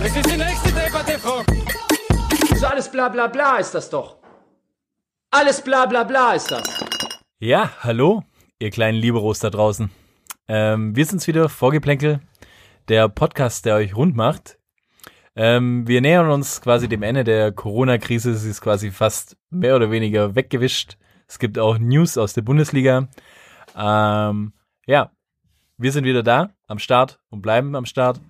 Das ist die nächste Debatte, Frau. So alles bla bla bla ist das doch. Alles bla bla bla ist das. Ja, hallo, ihr kleinen Liberos da draußen. Ähm, wir sind's wieder, Vorgeplänkel, der Podcast, der euch rund macht. Ähm, wir nähern uns quasi dem Ende der Corona-Krise. Sie ist quasi fast mehr oder weniger weggewischt. Es gibt auch News aus der Bundesliga. Ähm, ja, wir sind wieder da, am Start und bleiben am Start.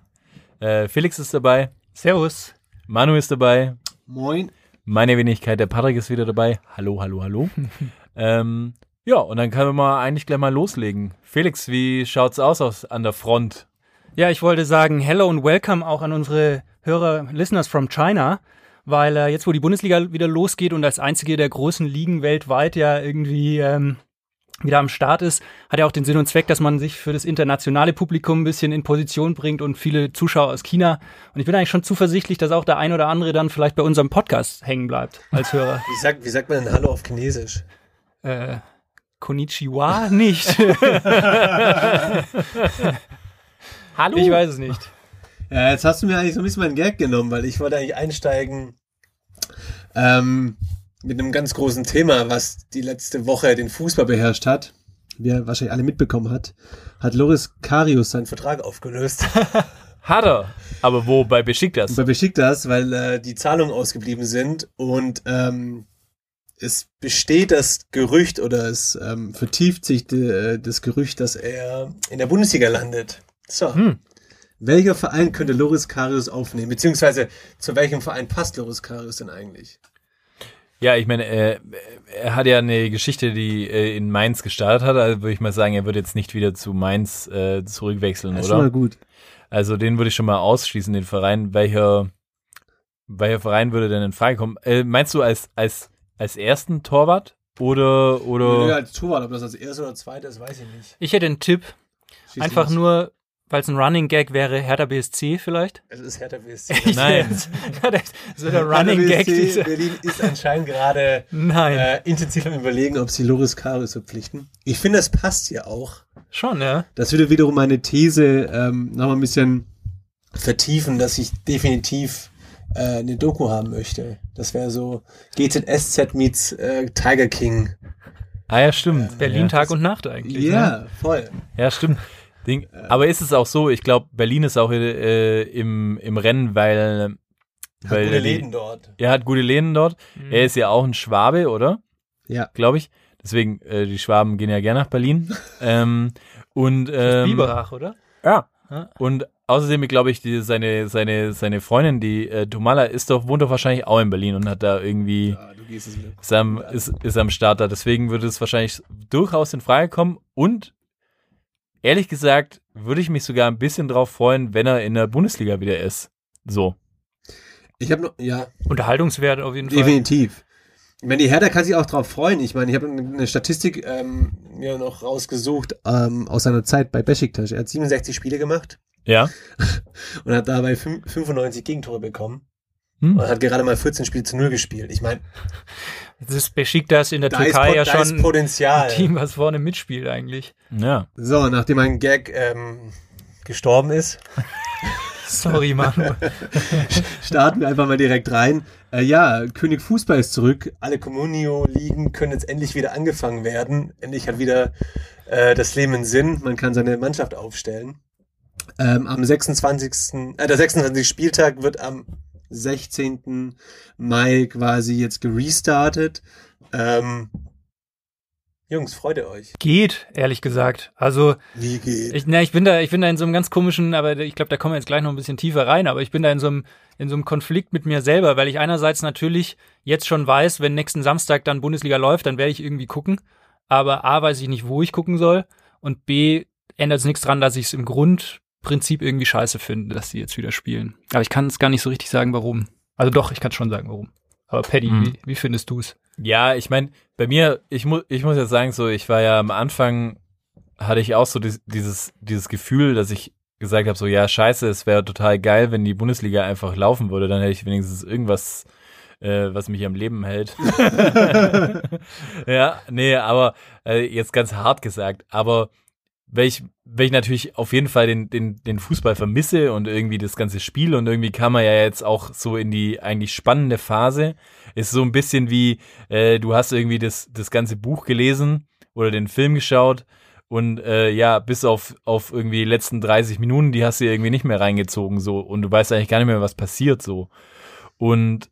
Äh, Felix ist dabei, Servus. Manu ist dabei, Moin. meine Wenigkeit, der Patrick ist wieder dabei. Hallo, hallo, hallo. ähm, ja, und dann können wir eigentlich gleich mal loslegen. Felix, wie schaut's aus, aus an der Front? Ja, ich wollte sagen, hello und welcome auch an unsere Hörer, Listeners from China, weil äh, jetzt, wo die Bundesliga wieder losgeht und als einzige der großen Ligen weltweit ja irgendwie ähm, wieder am Start ist, hat ja auch den Sinn und Zweck, dass man sich für das internationale Publikum ein bisschen in Position bringt und viele Zuschauer aus China. Und ich bin eigentlich schon zuversichtlich, dass auch der ein oder andere dann vielleicht bei unserem Podcast hängen bleibt als Hörer. Wie sagt, wie sagt man denn Hallo auf Chinesisch? äh, Konnichiwa nicht. Hallo? ich weiß es nicht. Ja, jetzt hast du mir eigentlich so ein bisschen meinen Gag genommen, weil ich wollte eigentlich einsteigen ähm, mit einem ganz großen Thema, was die letzte Woche den Fußball beherrscht hat. Wie ihr wahrscheinlich alle mitbekommen hat, hat Loris Karius seinen Vertrag aufgelöst. Hat er. Aber wo bei Besiktas? Und bei Besiktas, weil äh, die Zahlungen ausgeblieben sind und ähm, es besteht das Gerücht oder es ähm, vertieft sich de, äh, das Gerücht, dass er in der Bundesliga landet. So. Hm. Welcher Verein könnte Loris Karius aufnehmen? Beziehungsweise zu welchem Verein passt Loris Karius denn eigentlich? Ja, ich meine, äh, er hat ja eine Geschichte, die äh, in Mainz gestartet hat. Also würde ich mal sagen, er wird jetzt nicht wieder zu Mainz äh, zurückwechseln, Das ist schon mal oder? gut. Also den würde ich schon mal ausschließen, den Verein. Welcher, welcher Verein würde denn in Frage kommen? Äh, meinst du als, als, als ersten Torwart? Oder, oder? Ja, als Torwart, ob das als erstes oder zweites, weiß ich nicht. Ich hätte einen Tipp, Schieß einfach los. nur, weil es ein Running Gag wäre, Hertha BSC vielleicht. Es ist Hertha BSC. Nein. so der Running Gag. BSC Dieser, Berlin ist anscheinend gerade äh, intensiv am überlegen, ob sie Loris Karius verpflichten. Ich finde, das passt ja auch. schon, ja. Das würde wiederum meine These ähm, nochmal ein bisschen vertiefen, dass ich definitiv äh, eine Doku haben möchte. Das wäre so GZSZ meets äh, Tiger King. Ah ja, stimmt. Berlin ja. Tag und Nacht eigentlich. Ne? Ja, voll. Ja, stimmt. Ding. Aber ist es auch so, ich glaube, Berlin ist auch äh, im, im Rennen, weil, Hat weil gute Läden dort. er hat gute Läden dort. Mhm. Er ist ja auch ein Schwabe, oder? Ja. Glaube ich. Deswegen, äh, die Schwaben gehen ja gerne nach Berlin. ähm, und ähm, Biberach, oder? Ja. Ja. Und außerdem, glaube ich, die, seine, seine, seine Freundin, die äh, Tomala, ist doch, wohnt doch wahrscheinlich auch in Berlin und hat da irgendwie, Ja, du gehst es mir. ist, am, ist, ist am Start da. Deswegen würde es wahrscheinlich durchaus in Frage kommen. Und ehrlich gesagt, würde ich mich sogar ein bisschen drauf freuen, wenn er in der Bundesliga wieder ist. So. Ich habe noch, ja, Unterhaltungswert auf jeden Fall. definitiv. Ich meine, die Hertha kann sich auch drauf freuen. Ich meine, ich habe eine Statistik ähm, mir noch rausgesucht ähm, aus seiner Zeit bei Besiktas. Er hat 67 Spiele gemacht Ja. und hat dabei fün- 95 Gegentore bekommen Hm. und hat gerade mal 14 Spiele zu null gespielt. Ich meine, Das ist Besiktas in der da, ist, Türkei Pot- ja da schon ist ein Potenzial. Team, was vorne mitspielt eigentlich. Ja. So, nachdem ein Gag ähm, gestorben ist, Sorry, Manu. starten wir einfach mal direkt rein. Äh, ja, König Fußball ist zurück. Alle Communio-Ligen können jetzt endlich wieder angefangen werden. Endlich hat wieder äh, das Leben einen Sinn. Man kann seine Mannschaft aufstellen. Ähm, am 26. Äh, der 26. Spieltag wird am 16. Mai quasi jetzt gerestartet. Ähm, Jungs, freut ihr euch? Geht, ehrlich gesagt. Also, Wie geht? ich, na, ich bin da, ich bin da in so einem ganz komischen, aber ich glaube, da kommen wir jetzt gleich noch ein bisschen tiefer rein, aber ich bin da in so einem, in so einem Konflikt mit mir selber, weil ich einerseits natürlich jetzt schon weiß, wenn nächsten Samstag dann Bundesliga läuft, dann werde ich irgendwie gucken. Aber A weiß ich nicht, wo ich gucken soll. Und B ändert es nichts dran, dass ich es im Grund Prinzip irgendwie scheiße finde, dass die jetzt wieder spielen. Aber ich kann es gar nicht so richtig sagen, warum. Also doch, ich kann schon sagen, warum. Aber Paddy, Mhm. wie, wie findest du es? Ja, ich meine, bei mir, ich muss, ich muss jetzt sagen, so, ich war ja am Anfang, hatte ich auch so dies, dieses, dieses Gefühl, dass ich gesagt habe, so, ja, scheiße, es wäre total geil, wenn die Bundesliga einfach laufen würde, dann hätte ich wenigstens irgendwas, äh, was mich am Leben hält. ja, nee, aber äh, jetzt ganz hart gesagt, aber weil ich, weil ich natürlich auf jeden Fall den, den, den Fußball vermisse und irgendwie das ganze Spiel und irgendwie kam er ja jetzt auch so in die eigentlich spannende Phase. Ist so ein bisschen wie, äh, du hast irgendwie das, das ganze Buch gelesen oder den Film geschaut und äh, ja, bis auf, auf irgendwie die letzten 30 Minuten, die hast du irgendwie nicht mehr reingezogen so und du weißt eigentlich gar nicht mehr, was passiert so. Und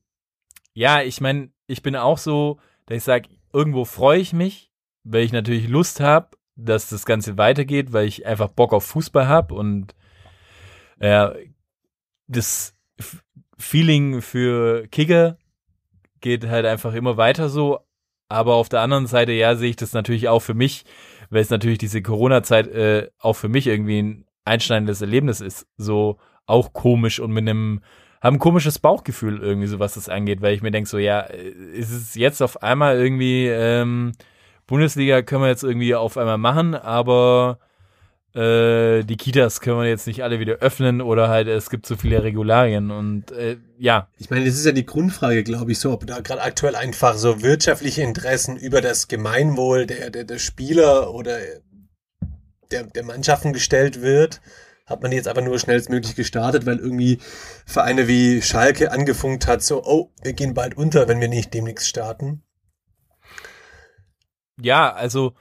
ja, ich meine, ich bin auch so, dass ich sage, irgendwo freue ich mich, weil ich natürlich Lust habe, dass das Ganze weitergeht, weil ich einfach Bock auf Fußball habe und ja, das F- Feeling für Kicker geht halt einfach immer weiter so. Aber auf der anderen Seite, ja, sehe ich das natürlich auch für mich, weil es natürlich diese Corona-Zeit äh, auch für mich irgendwie ein einschneidendes Erlebnis ist. So auch komisch und mit einem, haben ein komisches Bauchgefühl irgendwie, so was das angeht, weil ich mir denke, so, ja, äh, ist es jetzt auf einmal irgendwie, ähm, Bundesliga können wir jetzt irgendwie auf einmal machen, aber äh, die Kitas können wir jetzt nicht alle wieder öffnen oder halt es gibt so viele Regularien und äh, ja, Ich meine, das ist ja die Grundfrage, glaube ich, so, ob da gerade aktuell einfach so wirtschaftliche Interessen über das Gemeinwohl der, der, der Spieler oder der, der Mannschaften gestellt wird. Hat man jetzt einfach nur schnellstmöglich gestartet, weil irgendwie Vereine wie Schalke angefunkt hat, so, oh, wir gehen bald unter, wenn wir nicht demnächst starten. Ja, also,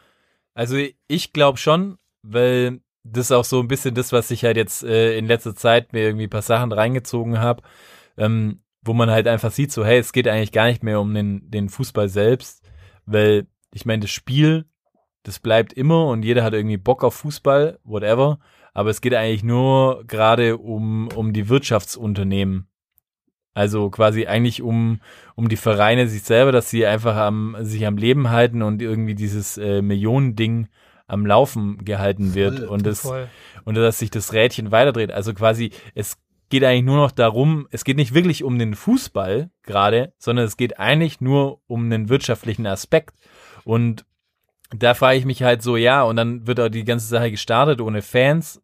also ich glaube schon, weil das ist auch so ein bisschen das, was ich halt jetzt äh, in letzter Zeit mir irgendwie ein paar Sachen reingezogen habe, ähm, wo man halt einfach sieht, so, hey, es geht eigentlich gar nicht mehr um den, den Fußball selbst, weil ich meine, das Spiel, das bleibt immer und jeder hat irgendwie Bock auf Fußball, whatever, aber es geht eigentlich nur gerade um, um die Wirtschaftsunternehmen. Also quasi eigentlich um, um die Vereine sich selber, dass sie einfach am, sich am Leben halten und irgendwie dieses äh, Millionending am Laufen gehalten wird Voll, und das Voll. und dass sich das Rädchen weiterdreht. Also quasi, es geht eigentlich nur noch darum, es geht nicht wirklich um den Fußball gerade, sondern es geht eigentlich nur um den wirtschaftlichen Aspekt. Und da frage ich mich halt so, ja, und dann wird auch die ganze Sache gestartet ohne Fans.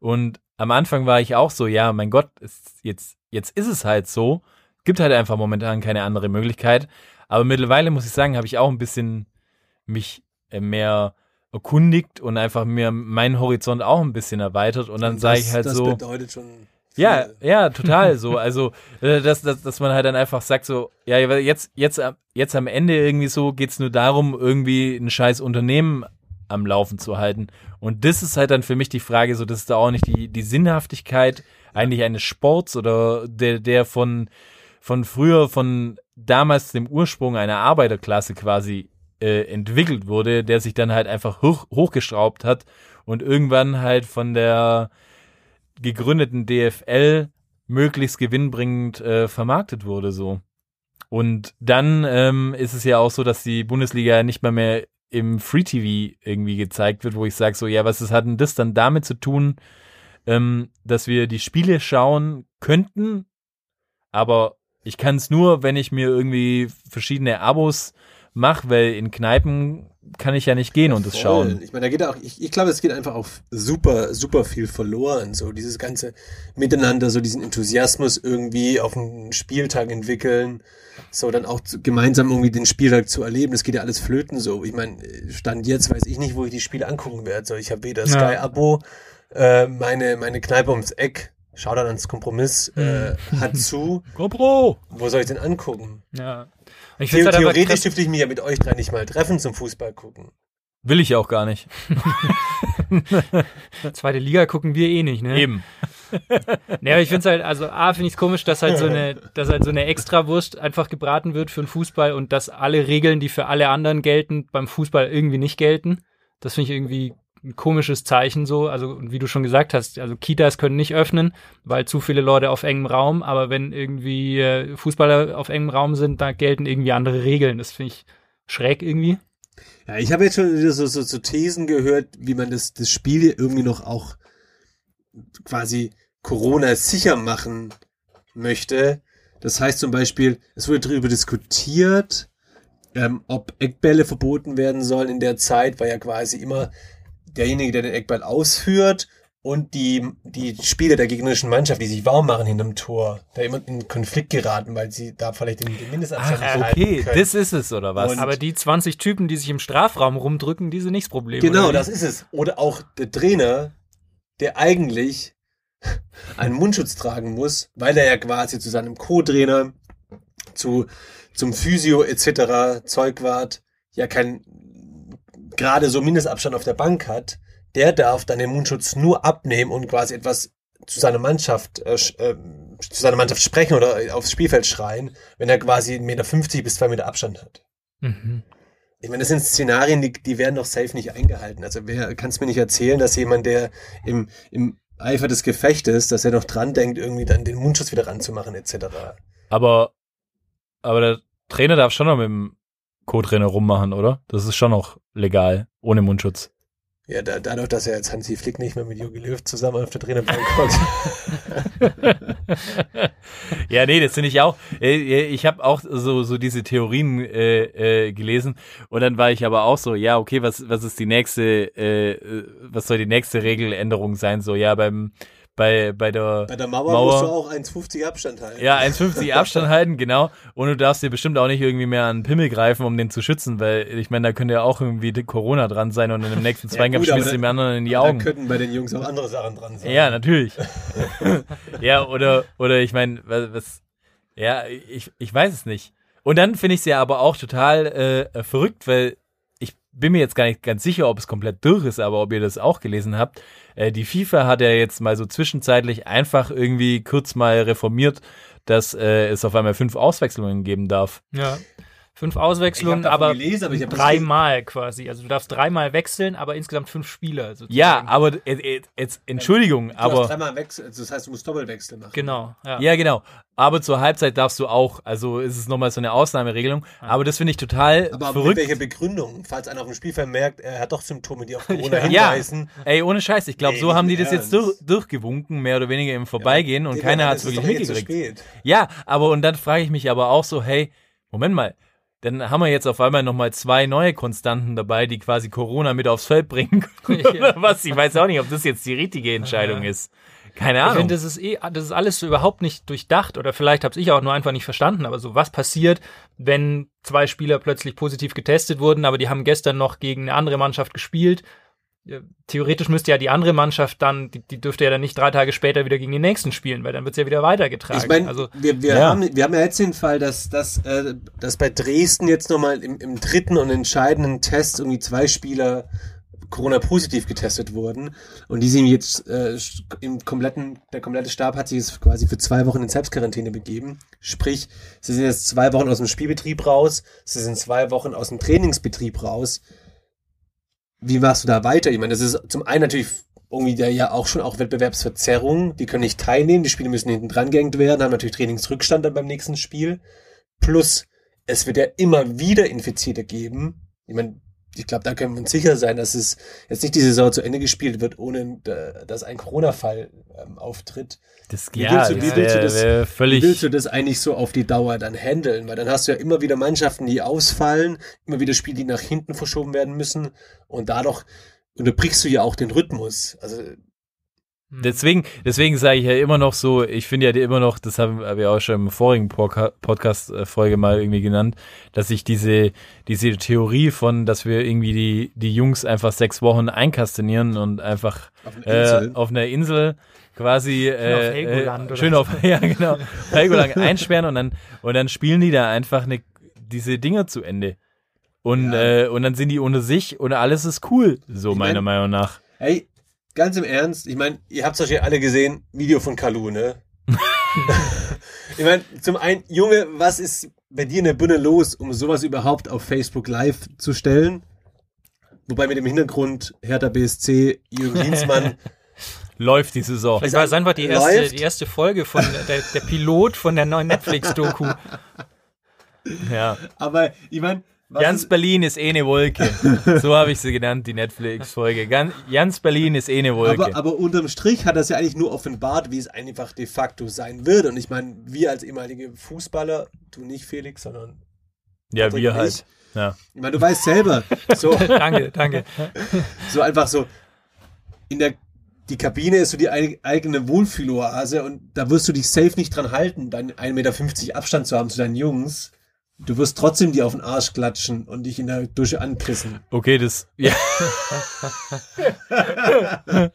Und am Anfang war ich auch so, ja, mein Gott, es, jetzt, jetzt ist es halt so. Gibt halt einfach momentan keine andere Möglichkeit. Aber mittlerweile muss ich sagen, habe ich auch ein bisschen mich äh, mehr erkundigt und einfach mir meinen Horizont auch ein bisschen erweitert. Und dann sage ich halt das so. bedeutet schon Ja, ja, total so. Also, äh, dass, dass, dass man halt dann einfach sagt so, ja, jetzt, jetzt, am- jetzt am Ende irgendwie so geht's nur darum, irgendwie ein scheiß Unternehmen am Laufen zu halten. Und das ist halt dann für mich die Frage, so, das ist da auch nicht die, die Sinnhaftigkeit eigentlich eines Sports oder der, der von, von früher, von damals dem Ursprung einer Arbeiterklasse quasi äh, entwickelt wurde, der sich dann halt einfach hoch, hochgeschraubt hat und irgendwann halt von der gegründeten DFL möglichst gewinnbringend äh, vermarktet wurde so. Und dann ähm, ist es ja auch so, dass die Bundesliga nicht mal mehr im Free TV irgendwie gezeigt wird, wo ich sage so, ja, was ist, hat denn das dann damit zu tun, ähm, dass wir die Spiele schauen könnten, aber ich kann es nur, wenn ich mir irgendwie verschiedene Abos mache, weil in Kneipen kann ich ja nicht gehen und das Voll. schauen. Ich meine, da geht auch, ich, ich glaube, es geht einfach auch super, super viel verloren. So dieses ganze Miteinander, so diesen Enthusiasmus irgendwie auf einen Spieltag entwickeln, so dann auch zu, gemeinsam irgendwie den Spieltag zu erleben. Das geht ja alles flöten so. Ich meine, Stand jetzt weiß ich nicht, wo ich die Spiele angucken werde. So, ich habe weder Ja. Sky-Abo, äh, meine, meine Kneipe ums Eck, schau dann ans Kompromiss, äh, hat zu. GoPro! Wo soll ich denn angucken? Ja. Ich finde The halt einfach theoretisch krass, dürfte ich mich ja mit euch drei nicht mal treffen zum Fußball gucken. Will ich auch gar nicht. zweite Liga gucken wir eh nicht, ne? Eben. Aber ich finde es halt, also A, finde ich es komisch, dass halt so eine, dass halt so eine Extrawurst einfach gebraten wird für den Fußball und dass alle Regeln, die für alle anderen gelten, beim Fußball irgendwie nicht gelten. Das finde ich irgendwie ein komisches Zeichen so. Also, wie du schon gesagt hast, also Kitas können nicht öffnen, weil zu viele Leute auf engem Raum, aber wenn irgendwie äh, Fußballer auf engem Raum sind, da gelten irgendwie andere Regeln. Das finde ich schräg irgendwie. Ja, ich habe jetzt schon so, so, so Thesen gehört, wie man das, das Spiel irgendwie noch auch quasi Corona sicher machen möchte. Das heißt zum Beispiel, es wurde darüber diskutiert, ähm, ob Eckbälle verboten werden sollen in der Zeit, weil ja quasi immer derjenige, der den Eckball ausführt und die, die Spieler der gegnerischen Mannschaft, die sich warm machen hinterm Tor, da immer in Konflikt geraten, weil sie da vielleicht den, den Mindestabstand Ach, nicht okay, können. das ist es, oder was? Und- Aber die 20 Typen, die sich im Strafraum rumdrücken, die sind nicht das Problem. Genau, das ist es. Oder auch der Trainer, der eigentlich einen Mundschutz tragen muss, weil er ja quasi zu seinem Co-Trainer, zu, zum Physio etc., Zeugwart, ja kein gerade so Mindestabstand auf der Bank hat, der darf dann den Mundschutz nur abnehmen und quasi etwas zu seiner Mannschaft, äh, äh, zu seiner Mannschaft sprechen oder aufs Spielfeld schreien, wenn er quasi 1,50 Meter bis 2 Meter Abstand hat. Mhm. Ich meine, das sind Szenarien, die, die werden doch safe nicht eingehalten. Also wer kann es mir nicht erzählen, dass jemand, der im, im Eifer des Gefechtes, dass er noch dran denkt, irgendwie dann den Mundschutz wieder ranzumachen, etc. Aber, aber der Trainer darf schon noch mit dem Co-Trainer rummachen, oder? Das ist schon noch legal, ohne Mundschutz. Ja, da, dadurch, dass er jetzt Hansi Flick nicht mehr mit Jogi Löw zusammen auf der Trainerbank hockt. ja, nee, das finde ich auch. Äh, Ich habe auch so, so diese Theorien äh, äh, gelesen und dann war ich aber auch so, ja, okay, was, was ist die nächste, äh, äh, was soll die nächste Regeländerung sein? So, ja, beim bei, bei der, Bei der Mauer, Mauer. musst du auch 1,50 Abstand halten. ja, 1,50 Abstand halten, genau. Und du darfst dir bestimmt auch nicht irgendwie mehr an den Pimmel greifen, um den zu schützen, weil ich meine, da könnte ja auch irgendwie Corona dran sein und in dem nächsten Zweikampf aber schmeißt du da- dem anderen in die Da Augen. könnten bei den Jungs auch andere Sachen dran sein. Ja, natürlich. ja, oder, oder ich meine, was, was, ja, ich, ich weiß es nicht. Und dann finde ich es ja aber auch total äh, verrückt, weil bin mir jetzt gar nicht ganz sicher, ob es komplett durch ist, aber ob ihr das auch gelesen habt. Äh, die FIFA hat ja jetzt mal so zwischenzeitlich einfach irgendwie kurz mal reformiert, dass äh, es auf einmal fünf Auswechslungen geben darf. Ja. Fünf Auswechslungen, aber gelesen, aber dreimal quasi. Also du darfst dreimal wechseln, aber insgesamt fünf Spieler. Sozusagen. Ja, aber äh, äh, jetzt Entschuldigung, Du aber dreimal Wechsel, also das heißt, du musst Doppelwechsel machen. Genau. Ja. Ja, genau. Aber zur Halbzeit darfst du auch. Also ist es nochmal so eine Ausnahmeregelung. Aber das finde ich total Aber mit verrückt. welcher Begründung? Falls einer auf dem Spielfeld merkt, er hat doch Symptome, die auf Corona Ja, hinweisen. ey, ohne Scheiß. Ich glaube, Nee, so haben die das jetzt Ernst. durch, durchgewunken, mehr oder weniger im Vorbeigehen und Digga, keiner hat es wirklich mitgekriegt. Ja, aber und dann frage ich mich aber auch so, hey, Moment mal. Dann haben wir jetzt auf einmal nochmal zwei neue Konstanten dabei, die quasi Corona mit aufs Feld bringen. Oder was? Ich weiß auch nicht, ob das jetzt die richtige Entscheidung ist. Keine Ich Ahnung. finde, das ist eh, das ist alles so überhaupt nicht durchdacht oder vielleicht habe ich auch nur einfach nicht verstanden. Aber so was passiert, wenn zwei Spieler plötzlich positiv getestet wurden, aber die haben gestern noch gegen eine andere Mannschaft gespielt. Theoretisch müsste ja die andere Mannschaft dann, die, die dürfte ja dann nicht drei Tage später wieder gegen den nächsten spielen, weil dann wird es ja wieder weitergetragen. Ich meine, also wir, wir, Ja. haben, wir haben ja jetzt den Fall, dass, dass, äh, dass bei Dresden jetzt nochmal im, im dritten und entscheidenden Test irgendwie zwei Spieler Corona-positiv getestet wurden und die sind jetzt äh, im kompletten, der komplette Stab hat sich jetzt quasi für zwei Wochen in Selbstquarantäne begeben. Sprich, sie sind jetzt zwei Wochen aus dem Spielbetrieb raus, sie sind zwei Wochen aus dem Trainingsbetrieb raus. Wie machst du da weiter? Ich meine, das ist zum einen natürlich irgendwie da ja auch schon auch Wettbewerbsverzerrung. Die können nicht teilnehmen, die Spiele müssen hinten dran gehängt werden, haben natürlich Trainingsrückstand dann beim nächsten Spiel. Plus, es wird ja immer wieder Infizierte geben. Ich meine, ich glaube, da können wir uns sicher sein, dass es jetzt nicht die Saison zu Ende gespielt wird, ohne äh, dass ein Corona-Fall ähm, auftritt. das, Wie ja, willst du- wie willst du wär- das- wär Wie willst du das eigentlich so auf die Dauer dann handeln? Weil dann hast du ja immer wieder Mannschaften, die ausfallen, immer wieder Spiele, die nach hinten verschoben werden müssen und dadurch unterbrichst du ja auch den Rhythmus. Also Deswegen, deswegen sage ich ja immer noch so, ich finde ja immer noch, das haben wir auch schon im vorigen Podca- Podcast-Folge mal irgendwie genannt, dass ich diese, diese Theorie von, dass wir irgendwie die, die Jungs einfach sechs Wochen einkastanieren und einfach auf einer äh, Insel. auf einer Insel quasi äh, auf äh, schön auf ja genau auf Helgoland einsperren und dann und dann spielen die da einfach eine, diese Dinger zu Ende und Ja. äh, und dann sind die unter sich und alles ist cool so Ich meiner mein- Meinung nach Hey, ganz im Ernst, ich meine, ihr habt es ja alle gesehen, Video von Kalu, ne? ich meine, zum einen, Junge, was ist bei dir in der Birne los, um sowas überhaupt auf Facebook Live zu stellen? Wobei mit dem Hintergrund Hertha BSC, Jürgen Klinsmann, läuft die Saison vielleicht war einfach die erste, läuft. die erste Folge von der, der Pilot von der neuen Netflix-Doku. ja aber ich meine, Jans Berlin ist eh eine Wolke. So habe ich sie genannt, die Netflix-Folge. Jans Berlin ist eh eine Wolke. Aber, aber unterm Strich hat das ja eigentlich nur offenbart, wie es einfach de facto sein wird. Und ich meine, wir als ehemalige Fußballer, du nicht Felix, sondern ja, Patrick wir halt. ich. Ja. ich meine, du weißt selber, so, Danke, danke. so einfach so in der die Kabine ist so die eig- eigene Wohlfühloase und da wirst du dich safe nicht dran halten, deinen 1,50 Meter Abstand zu haben zu deinen Jungs. Du wirst trotzdem die auf den Arsch klatschen und dich in der Dusche anpissen. Okay, das. Ja.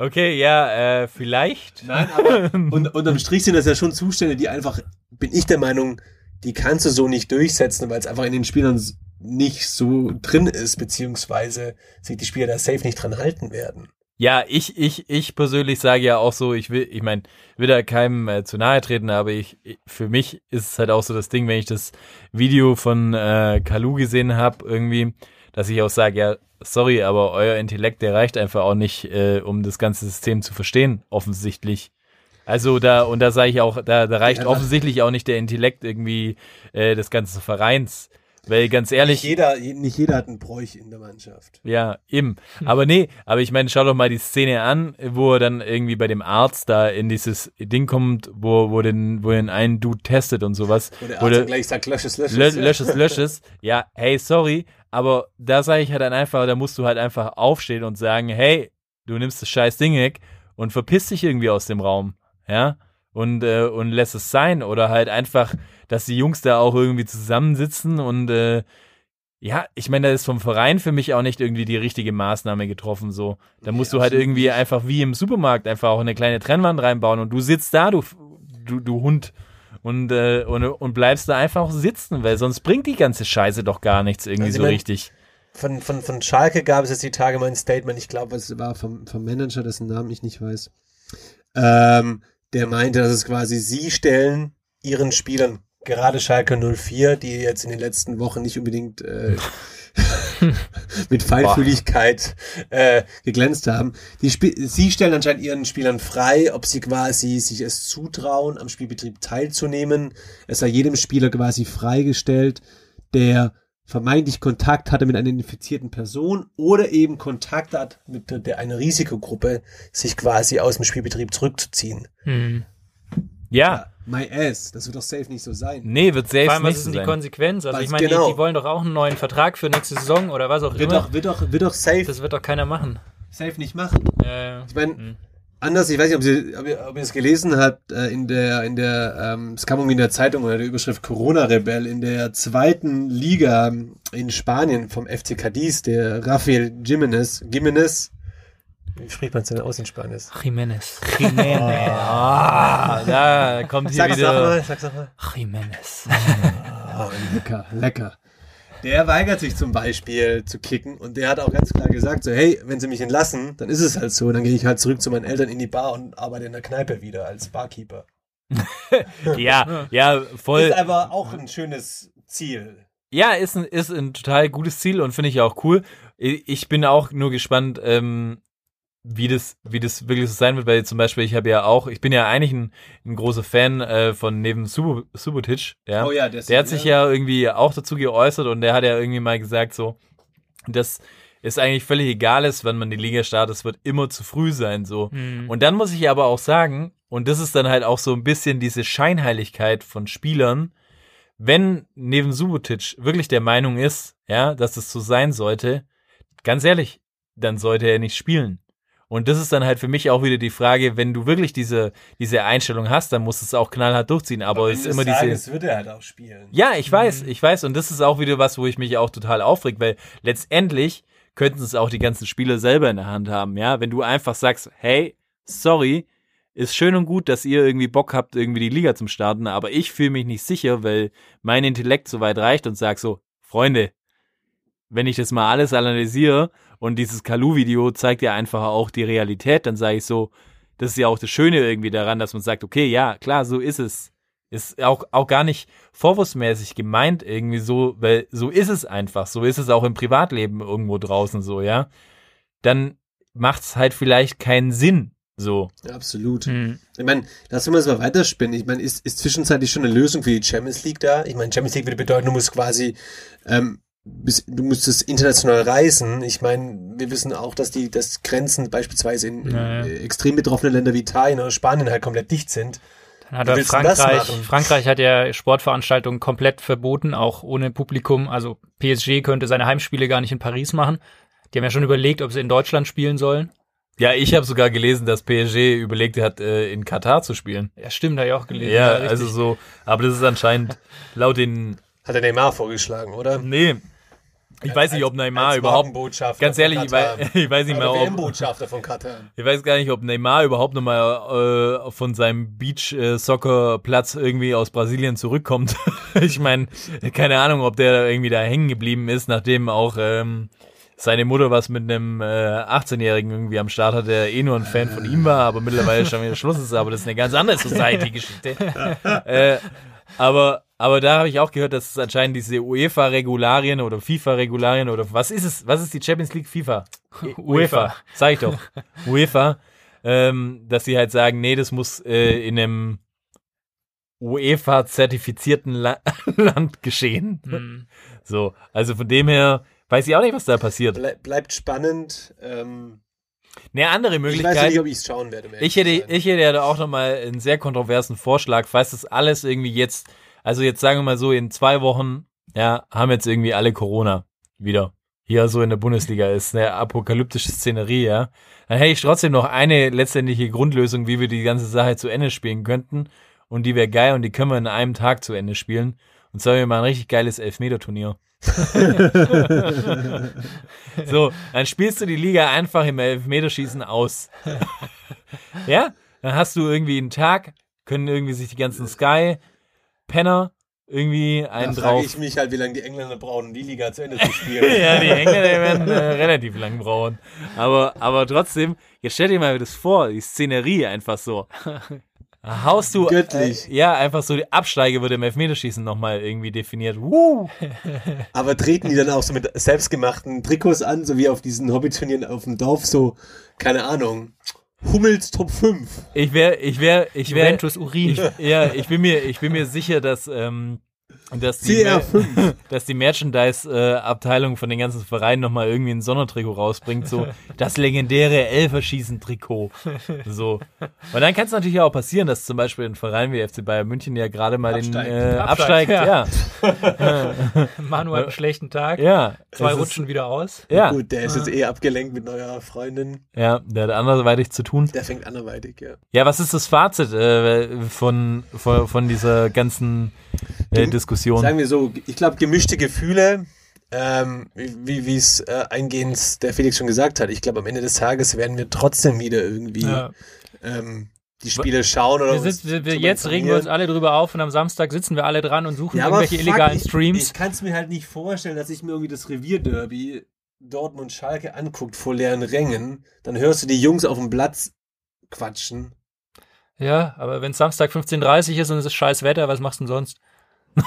okay, ja, äh, vielleicht. Nein, aber und, unterm Strich sind das ja schon Zustände, die einfach, bin ich der Meinung, die kannst du so nicht durchsetzen, weil es einfach in den Spielern nicht so drin ist, beziehungsweise sich die Spieler da safe nicht dran halten werden. Ja, ich, ich, ich persönlich sage ja auch so, ich will, ich meine, will da keinem äh, zu nahe treten, aber ich, ich- für mich ist es halt auch so das Ding, wenn ich das Video von äh, Kalu gesehen habe, irgendwie, dass ich auch sage, ja, sorry, aber euer Intellekt, der reicht einfach auch nicht, äh, um das ganze System zu verstehen, offensichtlich. Also da, und da sage ich auch, da, da reicht Ja, offensichtlich auch nicht der Intellekt irgendwie äh, des ganzen Vereins. Weil ganz ehrlich. Nicht jeder, nicht jeder hat einen Bräuch in der Mannschaft. Ja, eben. Aber nee, aber ich meine, schau doch mal die Szene an, wo er dann irgendwie bei dem Arzt da in dieses Ding kommt, wo, wo den, wo den einen Dude testet und sowas. Wo der Wo Arzt der- gleich sagt, lösch es, lösch es. Lö lösches, lösches. Ja, hey, sorry, aber da sage ich halt dann einfach, da musst du halt einfach aufstehen und sagen, hey, du nimmst das scheiß Ding weg und verpiss dich irgendwie aus dem Raum, ja, und, äh, und lässt es sein oder halt einfach, dass die Jungs da auch irgendwie zusammensitzen und, äh, ja, ich meine, da ist vom Verein für mich auch nicht irgendwie die richtige Maßnahme getroffen, so. Da musst du halt irgendwie einfach wie im Supermarkt einfach auch eine kleine Trennwand reinbauen und du sitzt da, du, du, du Hund und, äh, und, und bleibst da einfach sitzen, weil sonst bringt die ganze Scheiße doch gar nichts irgendwie Also so richtig. Von, von, von Schalke gab es jetzt die Tage mal ein Statement, ich glaube, es war vom, vom Manager, dessen Namen ich nicht weiß. Ähm, der meinte, dass es quasi sie stellen ihren Spielern, gerade Schalke 04, die jetzt in den letzten Wochen nicht unbedingt äh, mit Feinfühligkeit äh, geglänzt haben. Die Sp sie stellen anscheinend ihren Spielern frei, ob sie quasi sich es zutrauen, am Spielbetrieb teilzunehmen. Es sei jedem Spieler quasi freigestellt, der vermeintlich Kontakt hatte mit einer infizierten Person oder eben Kontakt hat mit der, der einer Risikogruppe, sich quasi aus dem Spielbetrieb zurückzuziehen. Hm. Ja, My ass, das wird doch safe nicht so sein. nee, wird Vor selbst allem, was nicht ist so denn die sein. Konsequenz? Also Weiß ich meine, genau. die, die wollen doch auch einen neuen Vertrag für nächste Saison oder was auch Wird immer. doch, wird doch, wird doch safe, Das wird doch keiner machen. safe nicht machen. Äh, Ich meine, anders, ich weiß nicht, ob, Sie, ob, ihr, ob ihr es gelesen habt, äh, in der, in der, ähm, es kam irgendwie in der Zeitung unter der Überschrift Corona-Rebell in der zweiten Liga in Spanien vom FC Cadiz, der Rafael Jimenez, Jimenez, wie spricht man es denn aus in Spanisch? Jimenez. Ah, da kommt hier Sag, sag wieder. mal, sag, sag mal. Jimenez. Oh, lecker, lecker. Der weigert sich zum Beispiel zu kicken und der hat auch ganz klar gesagt, so, hey, wenn sie mich entlassen, dann ist es halt so, dann gehe ich halt zurück zu meinen Eltern in die Bar und arbeite in der Kneipe wieder als Barkeeper. Ja, ja, voll. Ist aber auch ein schönes Ziel. Ja, ist ein, ist ein total gutes Ziel und finde ich auch cool. Ich ich bin auch nur gespannt, ähm, wie das, wie das wirklich so sein wird, weil zum Beispiel ich habe ja auch, ich bin ja eigentlich ein, ein großer Fan äh, von neben Subo, Subotic, ja. Oh ja, der ist- der hat sich ja irgendwie auch dazu geäußert und der hat ja irgendwie mal gesagt so, dass es eigentlich völlig egal ist, wann man die Liga startet, es wird immer zu früh sein so. Hm. Und dann muss ich aber auch sagen, und das ist dann halt auch so ein bisschen diese Scheinheiligkeit von Spielern, wenn neben Subotic wirklich der Meinung ist, ja, dass es so sein sollte, ganz ehrlich, dann sollte er nicht spielen. Und das ist dann halt für mich auch wieder die Frage, wenn du wirklich diese, diese Einstellung hast, dann musst du es auch knallhart durchziehen. Aber es ist immer diese. Es wird er halt auch spielen. Ja, ich weiß, ich weiß. Und das ist auch wieder was, wo ich mich auch total aufreg, weil letztendlich könnten es auch die ganzen Spieler selber in der Hand haben, ja. Wenn du einfach sagst, hey, sorry, ist schön und gut, dass ihr irgendwie Bock habt, irgendwie die Liga zum Starten, aber ich fühle mich nicht sicher, weil mein Intellekt so weit reicht und sag so, Freunde, wenn ich das mal alles analysiere und dieses Kalu-Video zeigt ja einfach auch die Realität, dann sage ich so, das ist ja auch das Schöne irgendwie daran, dass man sagt, okay, ja, klar, so ist es. Ist auch, auch gar nicht vorwurfsmäßig gemeint irgendwie so, weil so ist es einfach. So ist es auch im Privatleben irgendwo draußen so, ja. Dann macht's halt vielleicht keinen Sinn, so. Ja, absolut. Hm. Ich meine, lassen wir es mal weiterspinnen. Ich meine, ist, ist zwischenzeitlich schon eine Lösung für die Champions League da? Ich meine, Champions League würde bedeuten, du musst quasi ähm, du müsstest international reisen. Ich meine, wir wissen auch, dass die dass Grenzen beispielsweise in, in Ja, ja. äh, extrem betroffenen Ländern wie Italien oder Spanien halt komplett dicht sind. Dann hat er Frankreich? Frankreich hat ja Sportveranstaltungen komplett verboten, auch ohne Publikum. Also PSG könnte seine Heimspiele gar nicht in Paris machen. Die haben ja schon überlegt, ob sie in Deutschland spielen sollen. Ja, ich habe sogar gelesen, dass PSG überlegt hat, äh, in Katar zu spielen. Ja, stimmt, habe ich auch gelesen. Ja, richtig. also so, aber das ist anscheinend laut den, Hat der Neymar vorgeschlagen, oder? nee, ich weiß nicht, ob Neymar überhaupt, ganz von ehrlich, ich weiß, ich weiß nicht mehr, ob, von Katar. ich weiß gar nicht, ob Neymar überhaupt nochmal äh, von seinem Beach-Soccer-Platz irgendwie aus Brasilien zurückkommt. ich meine, keine Ahnung, ob der irgendwie da hängen geblieben ist, nachdem auch ähm, seine Mutter was mit einem äh, 18-Jährigen irgendwie am Start hat, der eh nur ein Fan von ihm war, aber mittlerweile schon wieder Schluss ist, aber das ist eine ganz andere Society-Geschichte. äh, aber, aber da habe ich auch gehört, dass es anscheinend diese UEFA-Regularien oder FIFA-Regularien oder was ist es? Was ist die Champions League FIFA? UEFA, sag ich doch. UEFA, ähm, dass sie halt sagen, nee, das muss äh, in einem UEFA-zertifizierten La Land geschehen. Hm. So, also von dem her weiß ich auch nicht, was da passiert. Ble bleibt spannend. Ähm, Eine andere ich weiß ja Möglichkeit. nicht, ob ich es schauen werde. Ich hätte, sein. ich hätte ja da auch nochmal einen sehr kontroversen Vorschlag, falls das alles irgendwie jetzt, also jetzt sagen wir mal so, in zwei Wochen, ja, haben jetzt irgendwie alle Corona wieder. Hier so in der Bundesliga ist eine apokalyptische Szenerie, ja. Dann hätte ich trotzdem noch eine letztendliche Grundlösung, wie wir die ganze Sache zu Ende spielen könnten. Und die wäre geil und die können wir in einem Tag zu Ende spielen. Und zwar wir mal ein richtig geiles Elfmeter-Turnier. so, dann spielst du die Liga einfach im Elfmeterschießen aus. ja? Dann hast du irgendwie einen Tag, können irgendwie sich die ganzen Sky-Penner irgendwie Da einen frage drauf. ich mich halt, wie lange die Engländer brauchen, um die Liga zu Ende zu spielen. ja, die Engländer werden äh, relativ lang brauchen. Aber, aber trotzdem, jetzt stell dir mal das vor, die Szenerie einfach so. Haust du. Göttlich. Äh, ja, einfach so, die Absteige wird im Elfmeterschießen nochmal irgendwie definiert. Woo! Aber treten die dann auch so mit selbstgemachten Trikots an, so wie auf diesen Hobbyturnieren auf dem Dorf, so, keine Ahnung, Hummels Top 5. Ich wäre, ich wäre, ich wäre. Juventus Urin. Ich, ja, ich bin mir, ich bin mir sicher, dass, ähm, dass die, CR5. dass die Merchandise-Abteilung von den ganzen Vereinen nochmal irgendwie ein Sondertrikot rausbringt, so das legendäre Elferschießen-Trikot. So. Und dann kann es natürlich auch passieren, dass zum Beispiel ein Verein wie FC Bayern München ja gerade mal Absteigt. den äh, Absteigt, absteigt. Ja, Manu hat einen schlechten Tag. ja. Zwei es ist- rutschen wieder aus. Ja, Gut, der ist jetzt eh abgelenkt mit neuer Freundin. ja, der hat anderweitig zu tun. Der fängt anderweitig, ja. Ja, was ist das Fazit äh, von, von, von dieser ganzen äh, Diskussion? Sagen wir so, ich glaube, gemischte Gefühle, ähm, wie wie es äh, eingehend der Felix schon gesagt hat. Ich glaube, am Ende des Tages werden wir trotzdem wieder irgendwie Ja. ähm, die Spiele schauen oder Wir sitzen, wir, jetzt regen wir uns alle drüber auf und am Samstag sitzen wir alle dran und suchen Ja, irgendwelche fuck, illegalen ich, Streams. Ich kann es mir halt nicht vorstellen, dass ich mir irgendwie das Revierderby Dortmund Schalke anguckt vor leeren Rängen. Dann hörst du die Jungs auf dem Platz quatschen. Ja, aber wenn es Samstag 15.30 Uhr ist und es ist scheiß Wetter, was machst du denn sonst?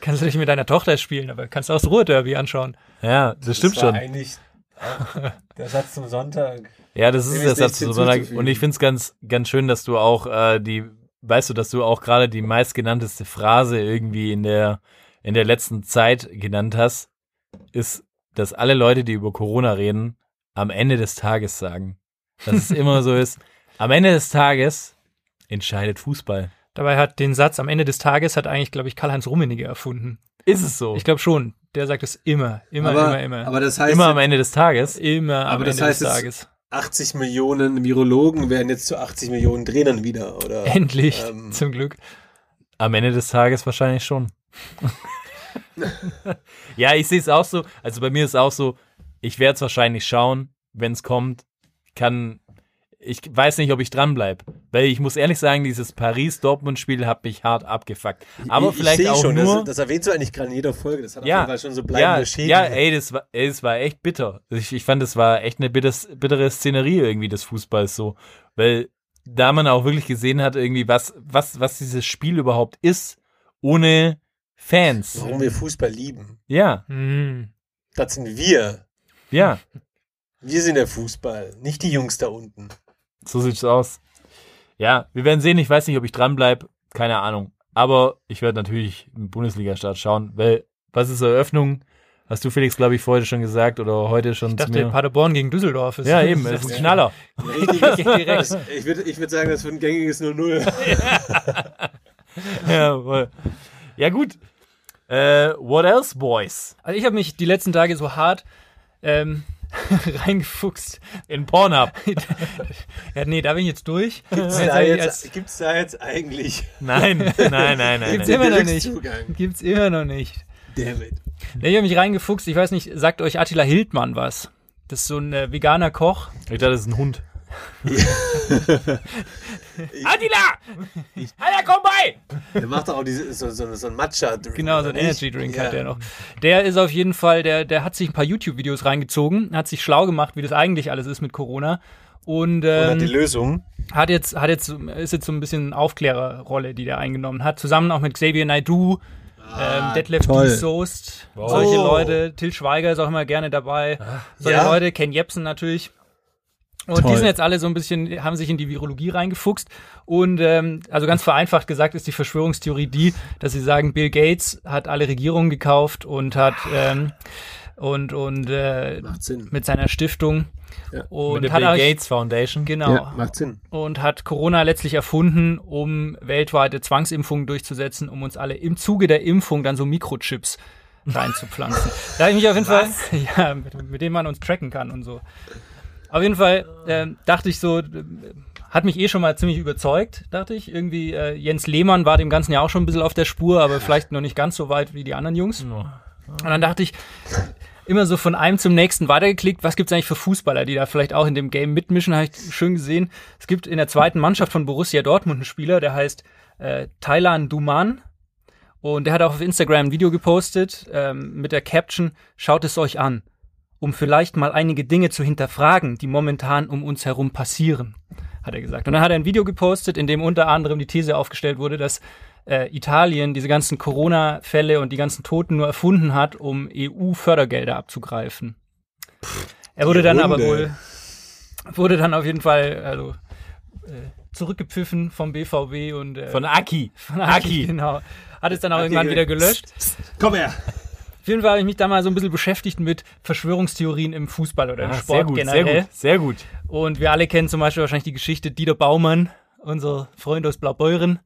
kannst du nicht mit deiner Tochter spielen, aber kannst auch das Ruhrderby anschauen. Ja, das stimmt das war schon. eigentlich der Satz zum Sonntag. Ja, das ist der Satz nichts zu Sonntag. Und ich find's ganz, ganz schön, dass du auch äh, die, weißt du, dass du auch gerade die meistgenannteste Phrase irgendwie in der, in der letzten Zeit genannt hast, ist, dass alle Leute, die über Corona reden, am Ende des Tages sagen. Dass es immer so ist. Am Ende des Tages entscheidet Fußball. Dabei hat den Satz am Ende des Tages hat eigentlich, glaube ich, Karl-Heinz Rummenigge erfunden. Ist es so? Ich glaube schon. Der sagt es immer, immer, aber, immer, immer. aber das heißt, immer am Ende des Tages. immer am aber das Ende heißt des Tages. 80 Millionen Virologen werden jetzt zu 80 Millionen Trainern wieder, oder? Endlich, ähm, zum Glück. Am Ende des Tages wahrscheinlich schon. ja, ich sehe es auch so. Also bei mir ist auch so, ich werde es wahrscheinlich schauen, wenn es kommt. Kann, ich weiß nicht, ob ich dranbleibe. Weil ich muss ehrlich sagen, dieses Paris-Dortmund-Spiel hat mich hart abgefuckt. Aber ich, vielleicht ich auch schon, nur... Das, das erwähnst du eigentlich gerade in jeder Folge. Das hat Ja, auf jeden Fall schon so bleibende ja, Schäden. ja, ey, das war, ey, das war echt bitter. Ich, ich fand, das war echt eine bitters, bittere Szenerie irgendwie des Fußballs so. Weil da man auch wirklich gesehen hat, irgendwie, was, was, was dieses Spiel überhaupt ist, ohne Fans. Warum wir Fußball lieben. Ja, Hm. Das sind wir. ja, Wir sind der Fußball, nicht die Jungs da unten. so sieht's aus. Ja, wir werden sehen. Ich weiß nicht, ob ich dranbleib. Keine Ahnung. Aber ich werde natürlich einen Bundesliga-Start schauen, weil was ist Eröffnung? Hast du Felix, glaube ich, vorher schon gesagt oder heute schon Ich zu dachte, mir? Paderborn gegen Düsseldorf ist. Ja, eben, es ist ein Knaller. Richtig, das, ich würde ich würd sagen, das wird ein gängiges 0-0. ja, voll. ja, gut. Äh, what else, boys? Also ich habe mich die letzten Tage so hart ähm, reingefuchst. In Pornhub. Ja, nee, da bin ich jetzt durch. Gibt's Jetzt da, jetzt, als- gibt's da jetzt eigentlich Nein, nein, nein, nein. Gibt's nein. immer noch nicht. Gibt's immer noch nicht. Dammit. Nee, ich habe mich reingefuchst. Ich weiß nicht, sagt euch Attila Hildmann was? Das ist so ein äh, veganer Koch. Ich dachte, das ist ein Hund. Adila! Alter, komm bei! Der macht doch auch diese, so, so, so ein Matcha-Drink. Genau, so ein oder nicht? Energy Drink ja. hat der noch. Der ist auf jeden Fall, der, der hat sich ein paar YouTube-Videos reingezogen, hat sich schlau gemacht, wie das eigentlich alles ist mit Corona. Und, Und hat die ähm, Lösung. hat jetzt, hat jetzt, ist jetzt so ein bisschen Aufklärerrolle, die der eingenommen hat. Zusammen auch mit Xavier Naidoo, ähm, Detlef. Soest, solche Oh. Leute. Till Schweiger ist auch immer gerne dabei. Solche Ja? Leute, Ken Jebsen natürlich. Und Toll. die sind jetzt alle so ein bisschen, haben sich in die Virologie reingefuchst. Und ähm, also ganz vereinfacht gesagt ist die Verschwörungstheorie die, dass sie sagen, Bill Gates hat alle Regierungen gekauft und hat ähm, und und äh, Macht Sinn. mit seiner Stiftung Ja. und Mit der hat Bill auch- Gates Foundation. genau Ja, macht Sinn. und hat Corona letztlich erfunden, um weltweite Zwangsimpfungen durchzusetzen, um uns alle im Zuge der Impfung dann so Mikrochips reinzupflanzen. da habe ich mich auf jeden Fall, ja, mit, mit dem man uns tracken kann und so. Auf jeden Fall ähm, dachte ich so, äh, hat mich eh schon mal ziemlich überzeugt, dachte ich. Irgendwie, äh, Jens Lehmann war dem Ganzen ja auch schon ein bisschen auf der Spur, aber vielleicht noch nicht ganz so weit wie die anderen Jungs. Und dann dachte ich, immer so von einem zum nächsten weitergeklickt. Was gibt's eigentlich für Fußballer, die da vielleicht auch in dem Game mitmischen? Habe ich schön gesehen. Es gibt in der zweiten Mannschaft von Borussia Dortmund einen Spieler, der heißt äh, Thailand Duman. Und der hat auch auf Instagram ein Video gepostet ähm, mit der Caption, schaut es euch an, um vielleicht mal einige Dinge zu hinterfragen, die momentan um uns herum passieren, hat er gesagt. Und dann hat er ein Video gepostet, in dem unter anderem die These aufgestellt wurde, dass äh, Italien diese ganzen Corona-Fälle und die ganzen Toten nur erfunden hat, um EU-Fördergelder abzugreifen. Er wurde dann aber Hunde. wohl, wurde dann auf jeden Fall also, äh, zurückgepfiffen vom BVB und äh, Von Aki. von Aki, Aki. genau. Hat es dann auch Aki, irgendwann wieder gelöscht. Komm her. Auf jeden Fall habe ich mich da mal so ein bisschen beschäftigt mit Verschwörungstheorien im Fußball oder im Ah, Sport sehr gut, generell. sehr gut, sehr gut. Und wir alle kennen zum Beispiel wahrscheinlich die Geschichte Dieter Baumann, unser Freund aus Blaubeuren,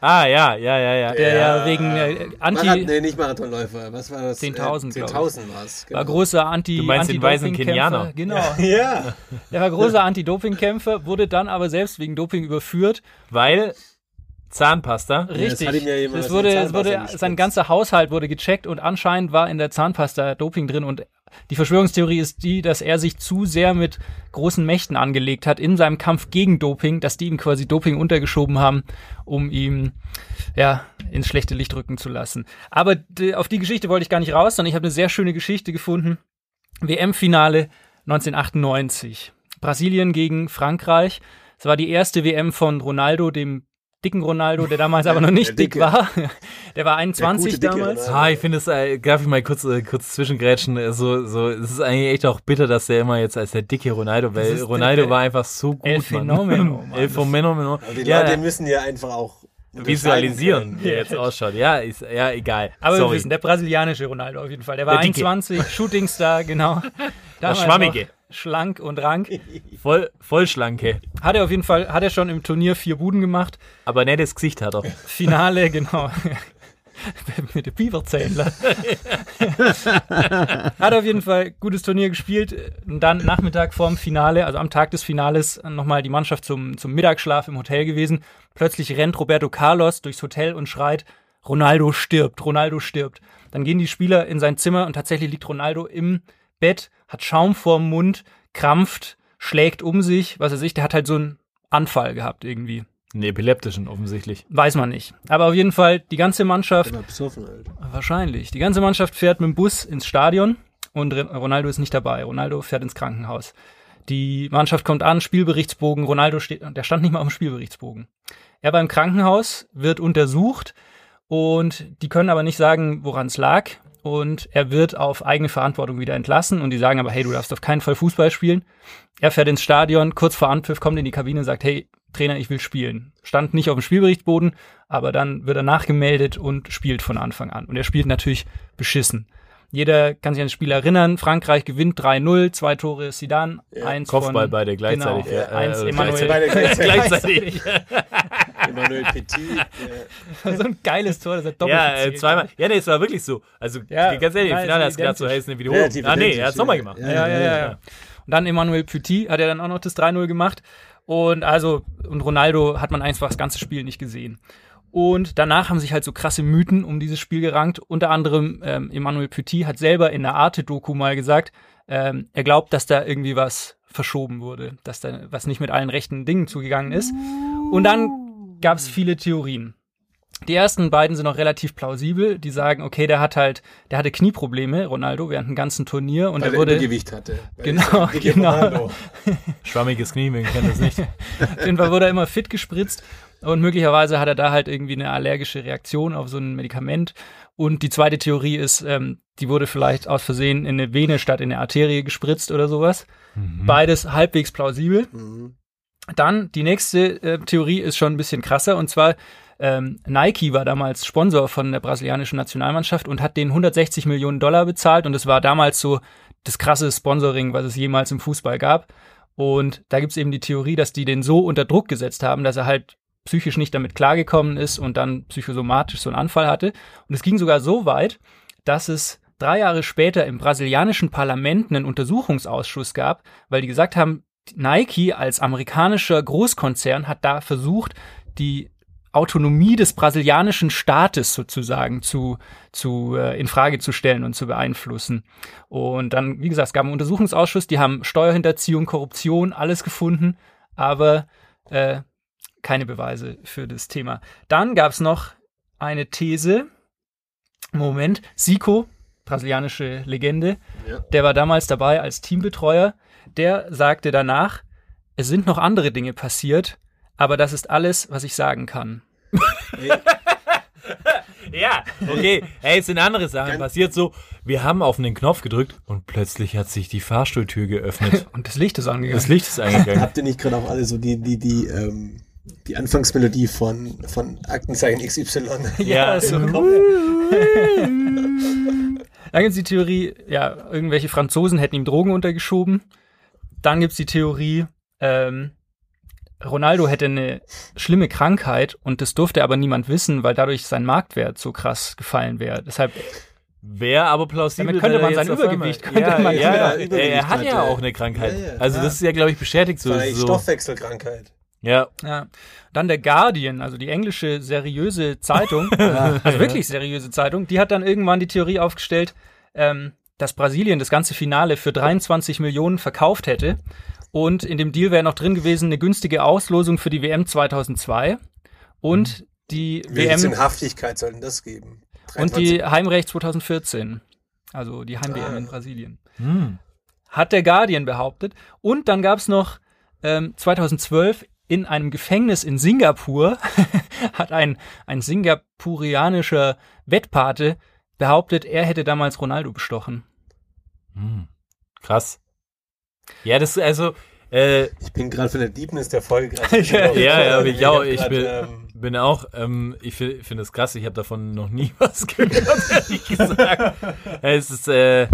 Ah, ja, ja, ja, ja. der ja, wegen äh, Anti, Marathon, nee, nicht Marathonläufer. Was war das? 10.000, Äh, glaub 10.000 war es. war großer Anti Du meinst den weißen Anti-Doping-Kämpfer. Kenianer? Genau. Ja. Der war großer Anti-Doping-Kämpfer, wurde dann aber selbst wegen Doping überführt. Weil Zahnpasta. Richtig. hat ihm ja jemand es was wurde, es wurde, sein ganzer Haushalt wurde gecheckt und anscheinend war in der Zahnpasta Doping drin und die Verschwörungstheorie ist die, dass er sich zu sehr mit großen Mächten angelegt hat in seinem Kampf gegen Doping, dass die ihm quasi Doping untergeschoben haben, um ihm ja ins schlechte Licht rücken zu lassen. Aber auf die Geschichte wollte ich gar nicht raus, sondern ich habe eine sehr schöne Geschichte gefunden. WM-Finale 1998. Brasilien gegen Frankreich. Es war die erste WM von Ronaldo, dem dicken Ronaldo, der damals aber noch nicht der dick Dicke. war. Der war 21 gute, dicke damals. Ronaldo. Ah, ich finde es, äh, darf ich mal kurz, äh, kurz zwischengrätschen, äh, so, so, es ist eigentlich echt auch bitter, dass der immer jetzt als der dicke Ronaldo, weil der- Ronaldo der war einfach so gut, El Mann. El. Aber die Ja, Leute müssen ja einfach auch visualisieren, wie er jetzt ausschaut. Ja, ist, ja, egal. Aber wir Sorry. wissen, der brasilianische Ronaldo auf jeden Fall. Der war Der Dicke. 21, Shootingstar, genau. Damals Schwammige. noch Schlank und rank. Voll, Vollschlanke. Hat er auf jeden Fall, hat er schon im Turnier vier Buden gemacht. Aber nettes Gesicht hat er. Finale, genau. Mit dem Biberzähler. Hat auf jeden Fall gutes Turnier gespielt. Und dann Nachmittag vorm Finale, also am Tag des Finales, nochmal die Mannschaft zum, zum Mittagsschlaf im Hotel gewesen. Plötzlich rennt Roberto Carlos durchs Hotel und schreit, Ronaldo stirbt, Ronaldo stirbt. Dann gehen die Spieler in sein Zimmer und tatsächlich liegt Ronaldo im Bett, hat Schaum vorm Mund, krampft, schlägt um sich, was er sich, der hat halt so einen Anfall gehabt irgendwie. Einen epileptischen offensichtlich. Weiß man nicht. Aber auf jeden Fall, die ganze Mannschaft, besoffen, Alter. wahrscheinlich, die ganze Mannschaft fährt mit dem Bus ins Stadion und Ronaldo ist nicht dabei. Ronaldo fährt ins Krankenhaus. Die Mannschaft kommt an, Spielberichtsbogen, Ronaldo steht, der stand nicht mal auf dem Spielberichtsbogen. Er war im Krankenhaus, wird untersucht und die können aber nicht sagen, woran es lag. Und er wird auf eigene Verantwortung wieder entlassen und die sagen aber, hey, du darfst auf keinen Fall Fußball spielen. Er fährt ins Stadion, kurz vor Anpfiff kommt in die Kabine und sagt, hey, Trainer, ich will spielen. Stand nicht auf dem Spielberichtboden, aber dann wird er nachgemeldet und spielt von Anfang an. Und er spielt natürlich beschissen. Jeder kann sich an das Spiel erinnern. Frankreich gewinnt 3-0, zwei Tore Sidan, eins Kopfball von, beide gleichzeitig. Genau, ja, eins äh, Emmanuel. gleichzeitig. gleichzeitig. Emmanuel Petit. äh, so ein geiles Tor, das hat doppelt Ja, äh, zweimal. Ja, nee, es war wirklich so. Also, Ja, ganz ehrlich, im Finale es hast ist du gedacht, so, hey, ist eine Wiederholung. Ah, nee, er hat's ja. nochmal gemacht. Ja, Ja, ja, ja, ja. Und dann Emmanuel Petit hat er dann auch noch das 3-0 gemacht. Und also, und Ronaldo hat man einfach das ganze Spiel nicht gesehen. Und danach haben sich halt so krasse Mythen um dieses Spiel gerankt. Unter anderem ähm, Emmanuel Petit hat selber in der Arte-Doku mal gesagt, ähm, er glaubt, dass da irgendwie was verschoben wurde, dass da was nicht mit allen rechten Dingen zugegangen ist. Und dann gab es viele Theorien. Die ersten beiden sind noch relativ plausibel. Die sagen, okay, der hat halt, der hatte Knieprobleme, Ronaldo, während dem ganzen Turnier und weil er wurde, Übergewicht hatte. Genau, genau. Ronaldo. Schwammiges Knie, wer kennt das nicht. Auf jeden Fall wurde er immer fit gespritzt und möglicherweise hat er da halt irgendwie eine allergische Reaktion auf so ein Medikament. Und die zweite Theorie ist, ähm, die wurde vielleicht aus Versehen in eine Vene statt in eine Arterie gespritzt oder sowas. Beides halbwegs plausibel. Dann die nächste äh, Theorie ist schon ein bisschen krasser und zwar ähm, Nike war damals Sponsor von der brasilianischen Nationalmannschaft und hat den 160 Millionen Dollar bezahlt und es war damals so das krasse Sponsoring, was es jemals im Fußball gab. Und da gibt's eben die Theorie, dass die den so unter Druck gesetzt haben, dass er halt psychisch nicht damit klargekommen ist und dann psychosomatisch so einen Anfall hatte. Und es ging sogar so weit, dass es drei Jahre später im brasilianischen Parlament einen Untersuchungsausschuss gab, weil die gesagt haben, Nike als amerikanischer Großkonzern hat da versucht, die Autonomie des brasilianischen Staates sozusagen zu, zu äh, in Frage zu stellen und zu beeinflussen. Und dann, wie gesagt, es gab einen Untersuchungsausschuss, die haben Steuerhinterziehung, Korruption, alles gefunden, aber äh, keine Beweise für das Thema. Dann gab es noch eine These. Moment, Zico, brasilianische Legende, Ja. der war damals dabei als Teambetreuer. Der sagte danach, es sind noch andere Dinge passiert, aber das ist alles, was ich sagen kann. Ja, okay. Hey, es sind andere Sachen passiert so. Wir haben auf einen Knopf gedrückt und plötzlich hat sich die Fahrstuhltür geöffnet. Und das Licht ist angegangen. Das Licht ist eingegangen. Habt ihr nicht gerade auch alle so die, die, die, ähm, die Anfangsmelodie von, von Aktenzeichen XY? Ja, so. Dann gibt's die Theorie, ja, irgendwelche Franzosen hätten ihm Drogen untergeschoben. Dann gibt's die Theorie, ähm, Ronaldo hätte eine schlimme Krankheit und das durfte aber niemand wissen, weil dadurch sein Marktwert so krass gefallen wäre. Deshalb, Wäre aber plausibel. Damit könnte man sein Übergewicht- könnte ja, man- ja, Ja, er hat ja hatte. auch eine Krankheit. Ja, ja, also das ist ja, glaube ich, bestätigt so. So. Stoffwechselkrankheit. Ja, ja. Dann der Guardian, also die englische seriöse Zeitung, also wirklich seriöse Zeitung, die hat dann irgendwann die Theorie aufgestellt, ähm, dass Brasilien das ganze Finale für 23 Millionen verkauft hätte. Und in dem Deal wäre noch drin gewesen eine günstige Auslosung für die WM 2002 und die Welche WM Sinnhaftigkeit soll denn das geben? und die Heimrecht 2014. Also die Heim-WM in Brasilien. Hat der Guardian behauptet. Und dann gab's noch ähm, 2012 in einem Gefängnis in Singapur hat ein, ein singapurianischer Wettpate behauptet, er hätte damals Ronaldo bestochen. Krass. Ja, das also äh, Ich bin gerade von der Deepness der Folge gerade. Ja, ja, ich, auch, ich grad, bin, ähm, bin auch, ähm, ich fi- finde es krass, ich habe davon noch nie was gehört, ehrlich gesagt. es ist, äh,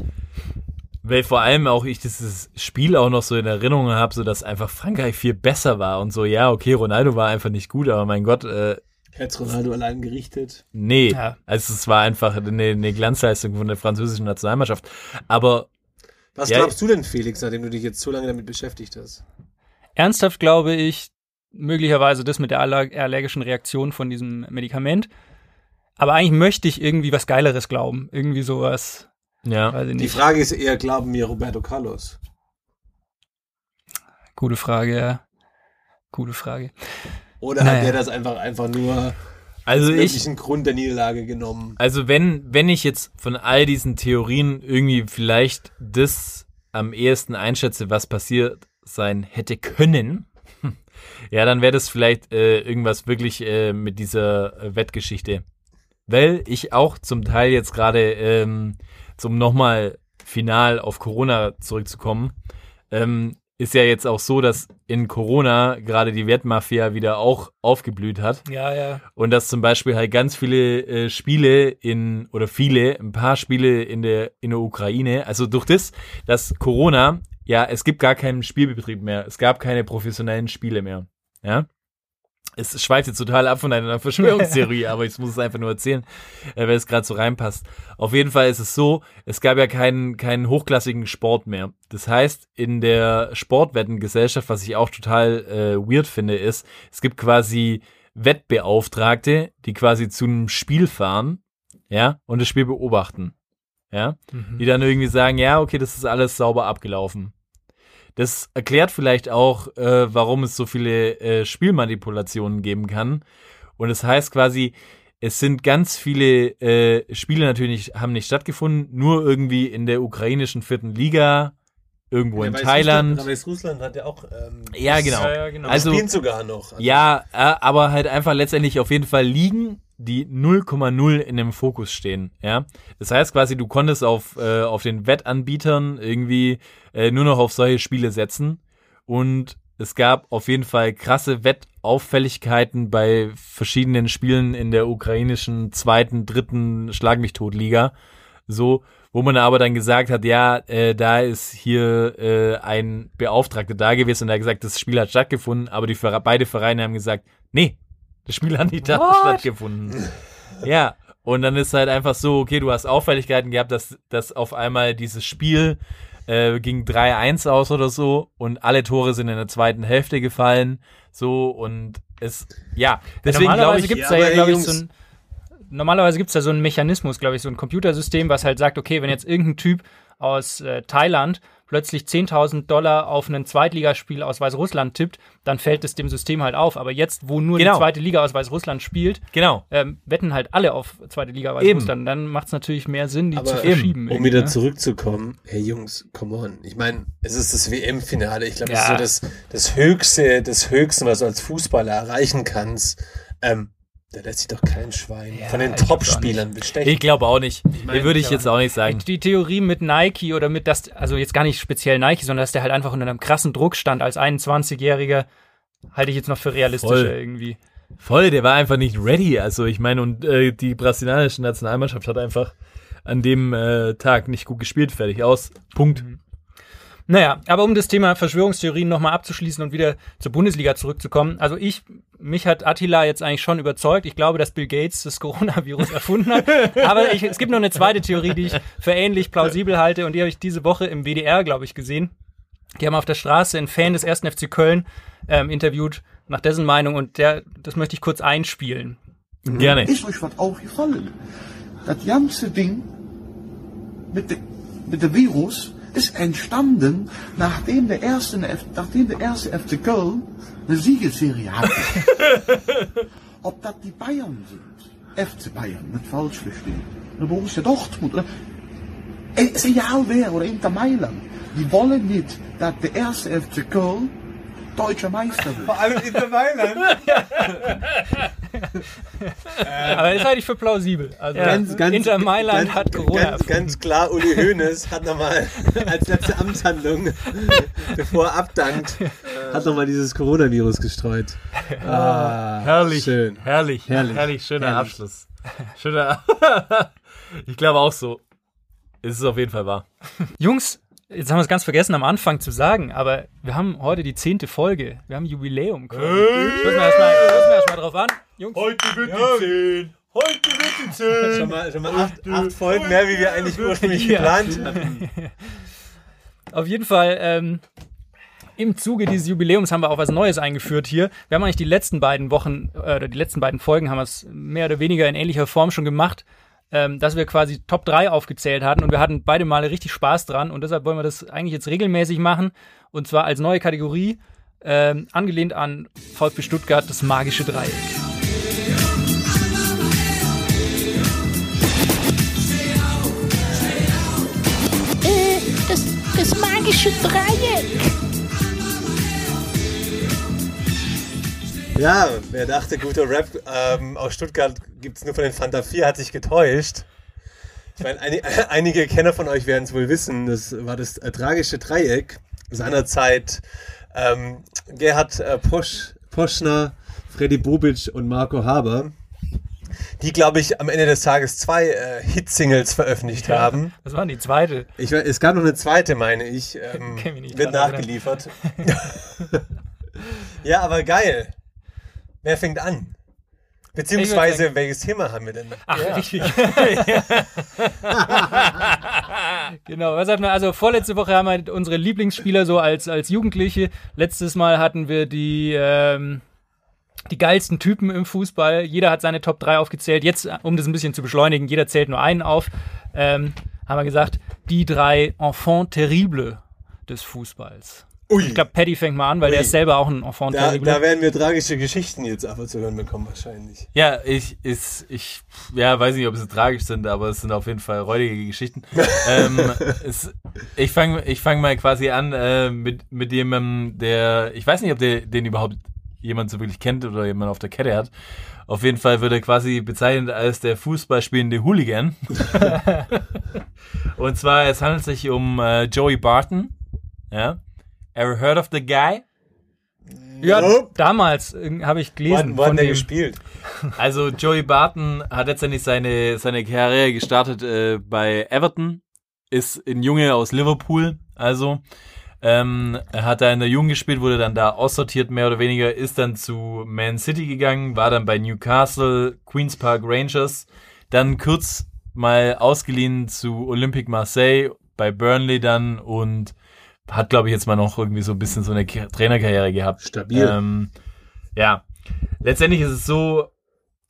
weil vor allem auch ich dieses Spiel auch noch so in Erinnerung habe, so dass einfach Frankreich viel besser war und so, ja, okay, Ronaldo war einfach nicht gut, aber mein Gott, äh, Herz Ronaldo allein gerichtet. nee, Ja. also es war einfach eine, eine Glanzleistung von der französischen Nationalmannschaft. Aber Was Ja, glaubst du denn, Felix, nachdem du dich jetzt so lange damit beschäftigt hast? Ernsthaft glaube ich, möglicherweise das mit der aller- allergischen Reaktion von diesem Medikament. Aber eigentlich möchte ich irgendwie was Geileres glauben. Irgendwie sowas, ja, weiß ich Die. Frage ist eher, glauben wir Roberto Carlos? Gute Frage, ja. Gute Frage. Oder Naja. hat der das einfach, einfach nur also als ich, möglichen Grund der Niederlage genommen? Also wenn, wenn ich jetzt von all diesen Theorien irgendwie vielleicht das am ehesten einschätze, was passiert sein hätte können, ja, dann wäre das vielleicht äh, irgendwas wirklich äh, mit dieser äh, Wettgeschichte. Weil ich auch zum Teil jetzt gerade, ähm, zum nochmal final auf Corona zurückzukommen, ähm, ist ja jetzt auch so, dass in Corona gerade die Wettmafia wieder auch aufgeblüht hat. Ja, ja. Und dass zum Beispiel halt ganz viele äh, Spiele in, oder viele, ein paar Spiele in der, in der Ukraine, also durch das, dass Corona, ja, es gibt gar keinen Spielbetrieb mehr. Es gab keine professionellen Spiele mehr. Ja. Es schweift jetzt total ab von einer Verschwörungstheorie, aber ich muss es einfach nur erzählen, äh, weil es gerade so reinpasst. Auf jeden Fall ist es so, es gab ja keinen, keinen hochklassigen Sport mehr. Das heißt, in der Sportwettengesellschaft, was ich auch total äh, weird finde, ist, es gibt quasi Wettbeauftragte, die quasi zu einem Spiel fahren, ja, und das Spiel beobachten. Ja, die dann irgendwie sagen, ja, okay, das ist alles sauber abgelaufen. Das erklärt vielleicht auch, äh, warum es so viele äh, Spielmanipulationen geben kann. Und es das heißt quasi, es sind ganz viele äh, Spiele natürlich haben nicht stattgefunden, nur irgendwie in der ukrainischen vierten Liga, irgendwo in Thailand. Aber Russland hat ja auch. Ähm, Ja, genau. Ja, ja, genau. Also spielen sogar noch. Also, ja, äh, aber halt einfach letztendlich auf jeden Fall Ligen, die 0,0 in dem Fokus stehen. Ja, das heißt quasi, du konntest auf äh, auf den Wettanbietern irgendwie äh, nur noch auf solche Spiele setzen und es gab auf jeden Fall krasse Wettauffälligkeiten bei verschiedenen Spielen in der ukrainischen zweiten, dritten Schlag mich tot Liga. So, wo man aber dann gesagt hat, ja, äh, da ist hier äh, ein Beauftragter da gewesen und er hat gesagt, das Spiel hat stattgefunden, aber die beide Vereine haben gesagt, nee, das Spiel hat nicht da stattgefunden. ja, und dann ist halt einfach so, okay, du hast Auffälligkeiten gehabt, dass, dass auf einmal dieses Spiel äh, ging 3-1 aus oder so und alle Tore sind in der zweiten Hälfte gefallen, so und es, ja, deswegen glaube normalerweise ich, gibt es ja, da ja, glaube ich, Jungs- so ein normalerweise gibt es da so einen Mechanismus, glaube ich, so ein Computersystem, was halt sagt, okay, wenn jetzt irgendein Typ aus äh, Thailand plötzlich 10.000 Dollar auf ein Zweitligaspiel aus Weißrussland tippt, dann fällt es dem System halt auf. Aber jetzt, wo nur Genau. die zweite Liga aus Weißrussland spielt, genau, ähm, wetten halt alle auf zweite Liga Eben. Weißrussland. Dann macht es natürlich mehr Sinn, die Aber zu eben, verschieben. Um wieder ne? zurückzukommen, hey Jungs, come on. Ich meine, es ist das WM-Finale. Ich glaube, Ja. das ist so das, das Höchste, das Höchste, was du als Fußballer erreichen kannst. Ähm, da lässt sich doch kein Schwein von den ich Top-Spielern bestechen. ich glaube auch nicht, mein, würde ich ja. jetzt auch nicht sagen. Die Theorie mit Nike oder mit das, also jetzt gar nicht speziell Nike, sondern dass der halt einfach unter einem krassen Druck stand als 21-Jähriger, halte ich jetzt noch für realistischer Voll. irgendwie. Voll, der war einfach nicht ready. Also ich meine, und äh, die brasilianische Nationalmannschaft hat einfach an dem äh, Tag nicht gut gespielt. Fertig aus. Punkt. Naja, aber um das Thema Verschwörungstheorien nochmal abzuschließen und wieder zur Bundesliga zurückzukommen. Also ich, mich hat Attila jetzt eigentlich schon überzeugt. Ich glaube, dass Bill Gates das Coronavirus erfunden hat. Aber ich, es gibt noch eine zweite Theorie, die ich für ähnlich plausibel halte und die habe ich diese Woche im WDR, glaube ich, gesehen. Die haben auf der Straße einen Fan des 1. FC Köln ähm, interviewt nach dessen Meinung und der, das möchte ich kurz einspielen. Gerne. Is euch wat aufgefallen? Dat ganze Ding mit, de, mit dem Virus ist entstanden, nachdem der erste, F- nachdem der erste FC Köln eine Siegesserie hatte. Ob das die Bayern sind, FC Bayern, mit falsch verstehen, oder Borussia Dortmund, oder ist egal wer, oder Inter Mailand, die wollen nicht, dass der erste FC Köln deutscher Meister wird. allem in der Mailand. Aber das halte ich für plausibel. Also Ganz, ganz, Inter Mailand ganz, hat Corona Ganz, ganz klar, Uli Hoeneß hat nochmal als letzte Amtshandlung, bevor er abdankt, hat nochmal dieses Coronavirus gestreut. Ah, Herrlich. Schön. Herrlich. Herrlich. Herrlich. Schöner Herrlich. Abschluss. Schöner. ich glaube auch so. Es ist auf jeden Fall wahr. Jungs, jetzt haben wir es ganz vergessen am Anfang zu sagen, aber wir haben heute die zehnte Folge. Wir haben Jubiläum. quasi. Stoßen wir erstmal erst mal drauf an. Jungs, Heute wird die 10. Heute wird die 10. Schon mal, schon mal acht, acht Folgen mehr, wie wir eigentlich ursprünglich Ja. geplant hatten. auf jeden Fall ähm, im Zuge dieses Jubiläums haben wir auch was Neues eingeführt hier. Wir haben eigentlich die letzten beiden Wochen äh, oder die letzten beiden Folgen haben wir es mehr oder weniger in ähnlicher Form schon gemacht, ähm, dass wir quasi Top 3 aufgezählt hatten und wir hatten beide Male richtig Spaß dran und deshalb wollen wir das eigentlich jetzt regelmäßig machen und zwar als neue Kategorie ähm, angelehnt an VfB Stuttgart das magische Dreieck. Äh, das, das magische Dreieck. Ja, wer dachte, guter Rap ähm, aus Stuttgart gibt es nur von den Fanta 4, hat sich getäuscht. Ich meine, ein, einige Kenner von euch werden es wohl wissen, das war das äh, tragische Dreieck. seinerzeit ähm, Gerhard äh, Posch, Poschner, Freddy Bobic und Marco Haber, die, glaube ich, am Ende des Tages zwei äh, Hitsingles veröffentlicht haben. Das war die zweite. Ich, es gab noch eine zweite, meine ich. Ähm, nicht wird nachgeliefert. ja, aber geil. Wer fängt an? Beziehungsweise, welches Thema haben wir denn? Ach, richtig. genau, was hatten wir? Also vorletzte Woche haben wir unsere Lieblingsspieler so als, als Jugendliche. Letztes Mal hatten wir die, ähm, die geilsten Typen im Fußball. Jeder hat seine Top 3 aufgezählt. Jetzt, um das ein bisschen zu beschleunigen, jeder zählt nur einen auf. Ähm, haben wir gesagt, die drei Enfants terribles des Fußballs. Ui, Ich glaube, Paddy fängt mal an, weil Ui. der ist selber auch ein Enfant da, terrible. da werden wir tragische Geschichten jetzt aber zu hören bekommen, wahrscheinlich. Ja, ich, ist, ich, ja, weiß nicht, ob sie tragisch sind, aber es sind auf jeden Fall räudige Geschichten. ähm, es, ich fange ich fang mal quasi an äh, mit, mit jemandem, der, ich weiß nicht, ob der, den überhaupt jemand so wirklich kennt oder jemand auf der Kette hat. Auf jeden Fall wird er quasi bezeichnet als der Fußballspielende Hooligan. Und zwar, es handelt sich um äh, Joey Barton. Ja. Ever heard of the guy? ja, Nope. damals äh, habe ich gelesen. Wann, wann von der dem- gespielt? Also Joey Barton hat letztendlich seine, seine Karriere gestartet äh, bei Everton, ist ein Junge aus Liverpool, also ähm, er hat da in der Jugend gespielt, wurde dann da aussortiert, mehr oder weniger, ist dann zu Man City gegangen, war dann bei Newcastle, Queen's Park Rangers, dann kurz mal ausgeliehen zu Olympique Marseille, bei Burnley dann und hat, glaube ich, jetzt mal noch irgendwie so ein bisschen so eine Trainerkarriere gehabt. Stabil. Ähm, ja, letztendlich ist es so,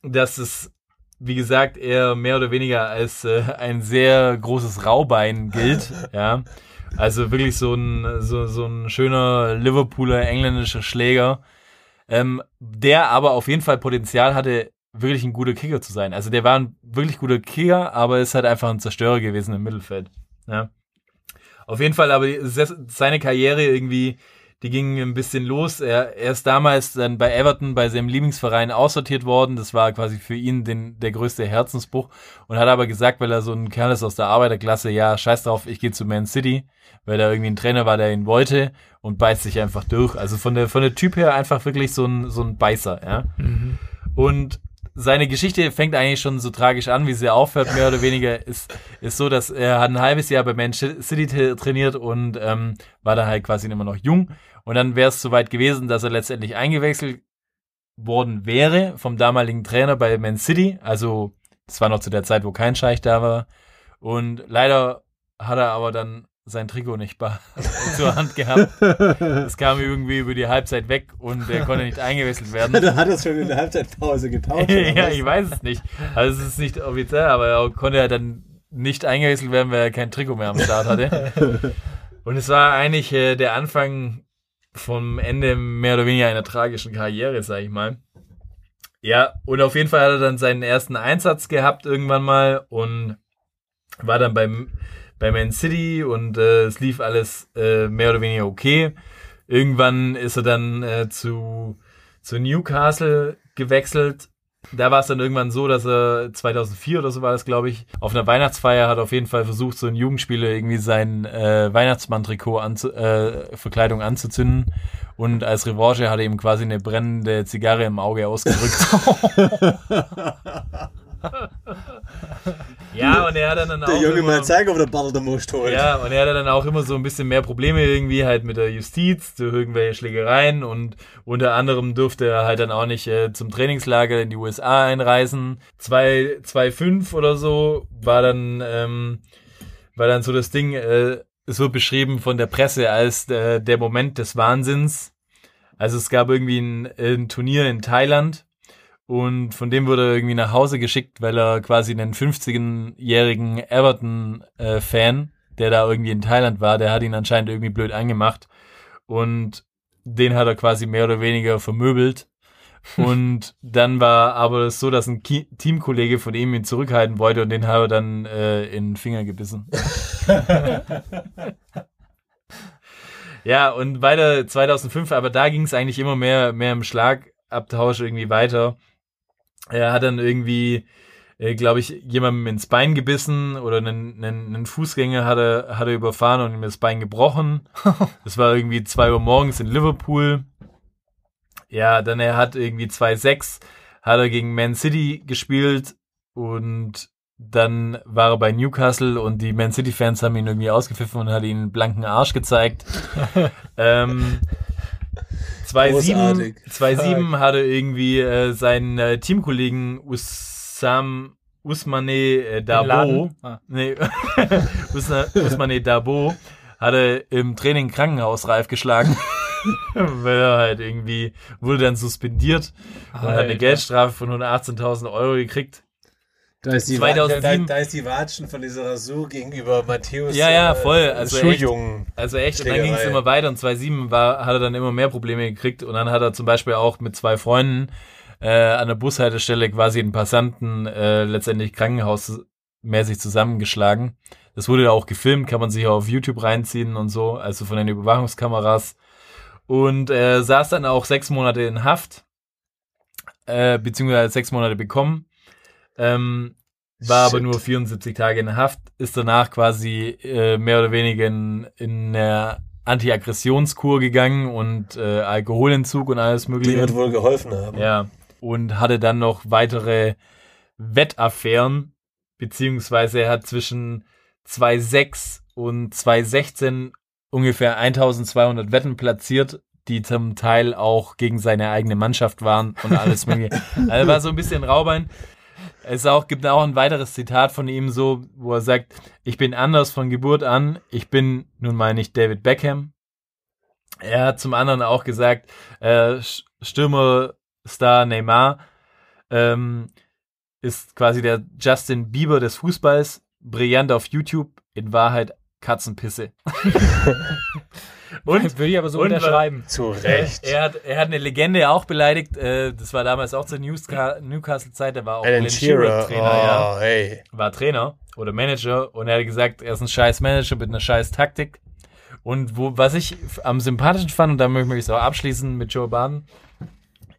dass es, wie gesagt, eher mehr oder weniger als äh, ein sehr großes Raubein gilt. ja, also wirklich so ein so, so ein schöner Liverpooler engländischer Schläger, ähm, der aber auf jeden Fall Potenzial hatte, wirklich ein guter Kicker zu sein. Also der war ein wirklich guter Kicker, aber ist halt einfach ein Zerstörer gewesen im Mittelfeld. Ja. Auf jeden Fall, aber se- seine Karriere irgendwie, die ging ein bisschen los. Er, er ist damals dann bei Everton, bei seinem Lieblingsverein aussortiert worden. Das war quasi für ihn den, der größte Herzensbruch. Und hat aber gesagt, weil er so ein Kerl ist aus der Arbeiterklasse, ja, scheiß drauf, ich gehe zu Man City, weil da irgendwie ein Trainer war, der ihn wollte und beißt sich einfach durch. Also von der, von der Typ her einfach wirklich so ein, so ein Beißer, ja. Und seine Geschichte fängt eigentlich schon so tragisch an, wie sie aufhört, mehr oder weniger. Ist, ist so, dass er hat ein halbes Jahr bei Man City tra- trainiert und ähm, war dann halt quasi immer noch jung. Und dann wäre es soweit gewesen, dass er letztendlich eingewechselt worden wäre vom damaligen Trainer bei Man City. Also, das war noch zu der Zeit, wo kein Scheich da war. Und leider hat er aber dann sein Trikot nicht zur Hand gehabt. Es kam irgendwie über die Halbzeit weg und er konnte nicht eingewechselt werden. da hat er es schon in der Halbzeitpause getauscht. ja, ich weiß es nicht. Also es ist nicht offiziell, aber er konnte ja dann nicht eingewechselt werden, weil er kein Trikot mehr am Start hatte. Und es war eigentlich äh, der Anfang vom Ende mehr oder weniger einer tragischen Karriere, sag ich mal. Ja, und auf jeden Fall hat er dann seinen ersten Einsatz gehabt irgendwann mal und war dann beim, bei Man City und äh, es lief alles äh, mehr oder weniger okay. Irgendwann ist er dann äh, zu, zu Newcastle gewechselt. Da war es dann irgendwann so, dass er 2004 oder so war das, glaube ich, auf einer Weihnachtsfeier hat auf jeden Fall versucht, so ein Jugendspieler irgendwie sein äh, Weihnachtsmann-Trikot anzu äh, Verkleidung anzuzünden. Und als Revanche hat er ihm quasi eine brennende Zigarre im Auge ausgedrückt. ja, und er hat dann auch Der Junge immer- mal zeigen, ob der Ball der Most holt. ja, und er hatte dann auch immer so ein bisschen mehr Probleme irgendwie halt mit der Justiz, durch irgendwelche Schlägereien und unter anderem durfte er halt dann auch nicht äh, zum Trainingslager in die USA einreisen. 2,5 oder so war dann, ähm, war dann so das Ding, äh, es wird beschrieben von der Presse als äh, der Moment des Wahnsinns. Also es gab irgendwie ein, ein Turnier in Thailand und von dem wurde er irgendwie nach Hause geschickt, weil er quasi einen 50-jährigen Everton-Fan, der da irgendwie in Thailand war, der hat ihn anscheinend irgendwie blöd angemacht. Und den hat er quasi mehr oder weniger vermöbelt. Und dann war aber so, dass ein Ki Teamkollege von ihm ihn zurückhalten wollte und den hat er dann äh, in den Finger gebissen. ja, und weiter 2005, aber da ging es eigentlich immer mehr, mehr im Schlagabtausch irgendwie weiter. Er hat dann irgendwie äh, glaube ich, jemandem ins Bein gebissen oder einen, einen, einen Fußgänger hat er, hat er überfahren und ihm das Bein gebrochen. Das war irgendwie zwei Uhr morgens in Liverpool. Ja, dann er hat irgendwie 2-6, hat er gegen Man City gespielt und dann war er bei Newcastle und die Man City Fans haben ihn irgendwie ausgepfiffen und hat ihn einen blanken Arsch gezeigt. ähm, 2-7 Großartig. 2-7 hat er irgendwie äh, seinen äh, Teamkollegen Usam Usmane äh, Dabo? Ah. nee, Usmane Dabo, hat er im Training krankenhausreif geschlagen. Weil er halt irgendwie wurde dann suspendiert und hat eine Alter. Geldstrafe von 118.000 Euro gekriegt. Da ist, die 2007. da, da ist die Watschen von dieser Rasur gegenüber Matthäus. Ja, ja, äh, voll. Also Schuljungen. Also echt, und dann ging es immer weiter und 2-7 war, hat er dann immer mehr Probleme gekriegt und dann hat er zum Beispiel auch mit zwei Freunden äh, an der Bushaltestelle quasi einen Passanten äh, letztendlich krankenhausmäßig zusammengeschlagen. Das wurde auch gefilmt, kann man sich auch auf YouTube reinziehen und so, also von den Überwachungskameras. Und äh, saß dann auch sechs Monate in Haft, äh, beziehungsweise sechs Monate bekommen. Ähm, war aber Shit. nur 74 Tage in Haft, ist danach quasi äh, mehr oder weniger in, in eine Anti-Aggressionskur gegangen und äh, Alkoholentzug und alles Die mögliche. wird wohl geholfen haben. Ja. Und hatte dann noch weitere Wettaffären, beziehungsweise er hat zwischen 2,6 und 2,16 ungefähr 1200 Wetten platziert, die zum Teil auch gegen seine eigene Mannschaft waren und alles mögliche. Also war so ein bisschen Raubein. Es auch, gibt auch ein weiteres Zitat von ihm so, wo er sagt, ich bin anders von Geburt an, ich bin nun mal nicht David Beckham. Er hat zum anderen auch gesagt, äh, Stürmerstar Neymar ähm, ist quasi der Justin Bieber des Fußballs, brillant auf YouTube, in Wahrheit Katzenpisse. und Würde ich aber so und- unterschreiben. Zu Recht. er hat, er hat eine Legende auch beleidigt, äh, das war damals auch zur Newsca- Newcastle-Zeit, der war auch Alan Alan Shearer. Trainer, ja oh, hey. war Trainer oder Manager und er hat gesagt, er ist ein scheiß Manager mit einer scheiß Taktik. Und wo, was ich am sympathischen fand, und da möchte ich es auch abschließen mit Joe Baden,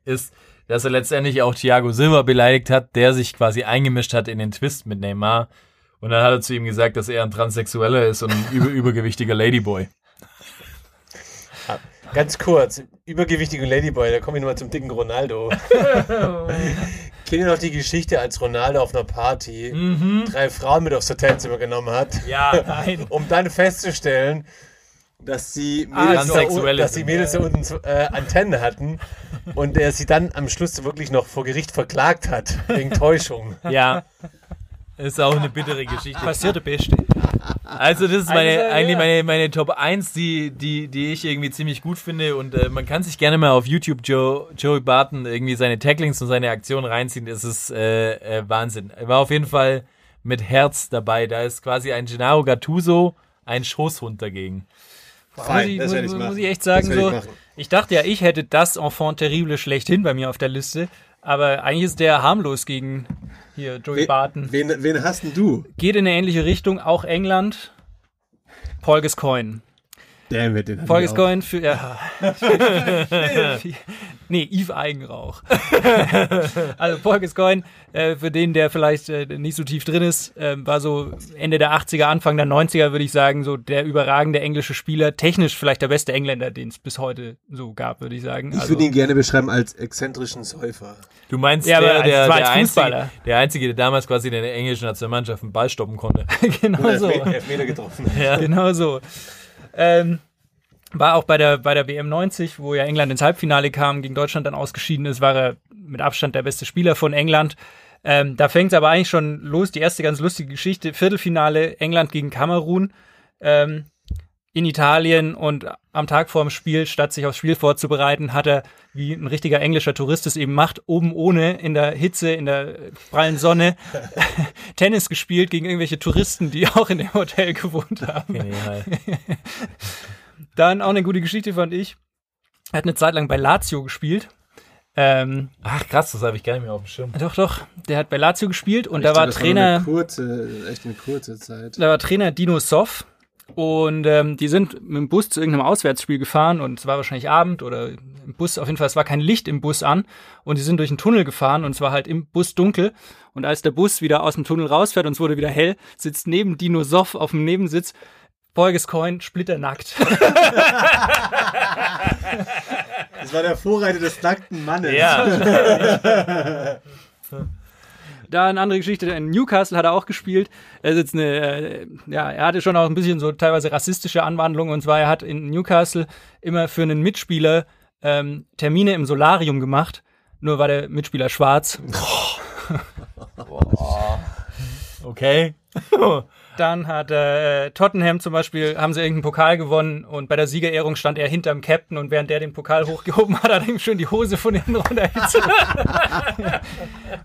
ist, dass er letztendlich auch Thiago Silva beleidigt hat, der sich quasi eingemischt hat in den Twist mit Neymar. Und dann hat er zu ihm gesagt, dass er ein Transsexueller ist und ein über, übergewichtiger Ladyboy. Ganz kurz, übergewichtiger Ladyboy, da komme ich nochmal zum dicken Ronaldo. Kennt ihr noch die Geschichte, als Ronaldo auf einer Party drei Frauen mit aufs Hotelzimmer genommen hat, Ja, Nein. um dann festzustellen, dass die Ah, Mädels, da, Transsexuelle dass die. Mädels da unten äh, Antennen hatten und er sie dann am Schluss wirklich noch vor Gericht verklagt hat, wegen Täuschung. ja. Ist auch eine bittere Geschichte. Passierte Beste. Also das ist meine, Eine Sache, eigentlich ja. meine, meine Top 1, die, die, die ich irgendwie ziemlich gut finde und äh, man kann sich gerne mal auf YouTube Joe, Joey Barton irgendwie seine Tacklings und seine Aktionen reinziehen, das ist äh, äh, Wahnsinn. Er war auf jeden Fall mit Herz dabei, da ist quasi ein Gennaro Gattuso ein Schoßhund dagegen. muss, ich, muss, ich muss machen. ich echt sagen, so, ich ich dachte ja, ich hätte das Enfant terrible schlechthin bei mir auf der Liste, aber eigentlich ist der harmlos gegen hier Joey Barton. Wen, wen hast denn du? Geht in eine ähnliche Richtung, auch England. Paul Gascoigne. Damn it, den auch. Gascoigne für, ja. nee, Yves Eigenrauch. also Paul Gascoigne, äh, für den, der vielleicht äh, nicht so tief drin ist, äh, war so Ende der 80er, Anfang der 90er, würde ich sagen, so der überragende englische Spieler, technisch vielleicht der beste Engländer, den es bis heute so gab, würde ich sagen. Ich Also, würde ihn gerne beschreiben als exzentrischen Säufer. Du meinst Ja, der, der, der, einzige, der Einzige, der damals quasi in der englischen Nationalmannschaft einen Ball stoppen konnte. genau so. Elfme- Elfmeter getroffen. genau so. Ähm, war auch bei der, bei der WM 90, wo ja England ins Halbfinale kam, gegen Deutschland dann ausgeschieden ist, war er mit Abstand der beste Spieler von England. Ähm, da fängt es aber eigentlich schon los, die erste ganz lustige Geschichte. Viertelfinale England gegen Kamerun ähm, in Italien und am Tag vorm Spiel, statt sich aufs Spiel vorzubereiten, hat er, wie ein richtiger englischer Tourist es eben macht, oben ohne, in der Hitze, in der prallen Sonne, Tennis gespielt gegen irgendwelche Touristen, die auch in dem Hotel gewohnt haben. Genial. Dann auch eine gute Geschichte fand ich. Er hat eine Zeit lang bei Lazio gespielt. Ähm, Ach krass, das habe ich gar nicht mehr auf dem Schirm. doch, doch, der hat bei Lazio gespielt und da Ich war Trainer, Eine kurze, echt eine kurze Zeit. da war Trainer Dino Soff. Und ähm, die sind mit dem Bus zu irgendeinem Auswärtsspiel gefahren und es war wahrscheinlich Abend oder im Bus, auf jeden Fall, es war kein Licht im Bus an und die sind durch einen Tunnel gefahren und es war halt im Bus dunkel. Und als der Bus wieder aus dem Tunnel rausfährt und es wurde wieder hell, sitzt neben Dino Soff auf dem Nebensitz Borges Coin splitternackt. Das war der Vorreiter des nackten Mannes. Ja. Da eine andere Geschichte, in Newcastle hat er auch gespielt. Er ist jetzt eine, äh, ja, er hatte schon auch ein bisschen so teilweise rassistische Anwandlungen und zwar er hat in Newcastle immer für einen Mitspieler ähm, Termine im Solarium gemacht, nur war der Mitspieler schwarz. Okay. Dann hat äh, Tottenham zum Beispiel, haben sie irgendeinen Pokal gewonnen und bei der Siegerehrung stand er hinterm Captain und während der den Pokal hochgehoben hat, hat er ihm schön die Hose von hinten runtergezogen.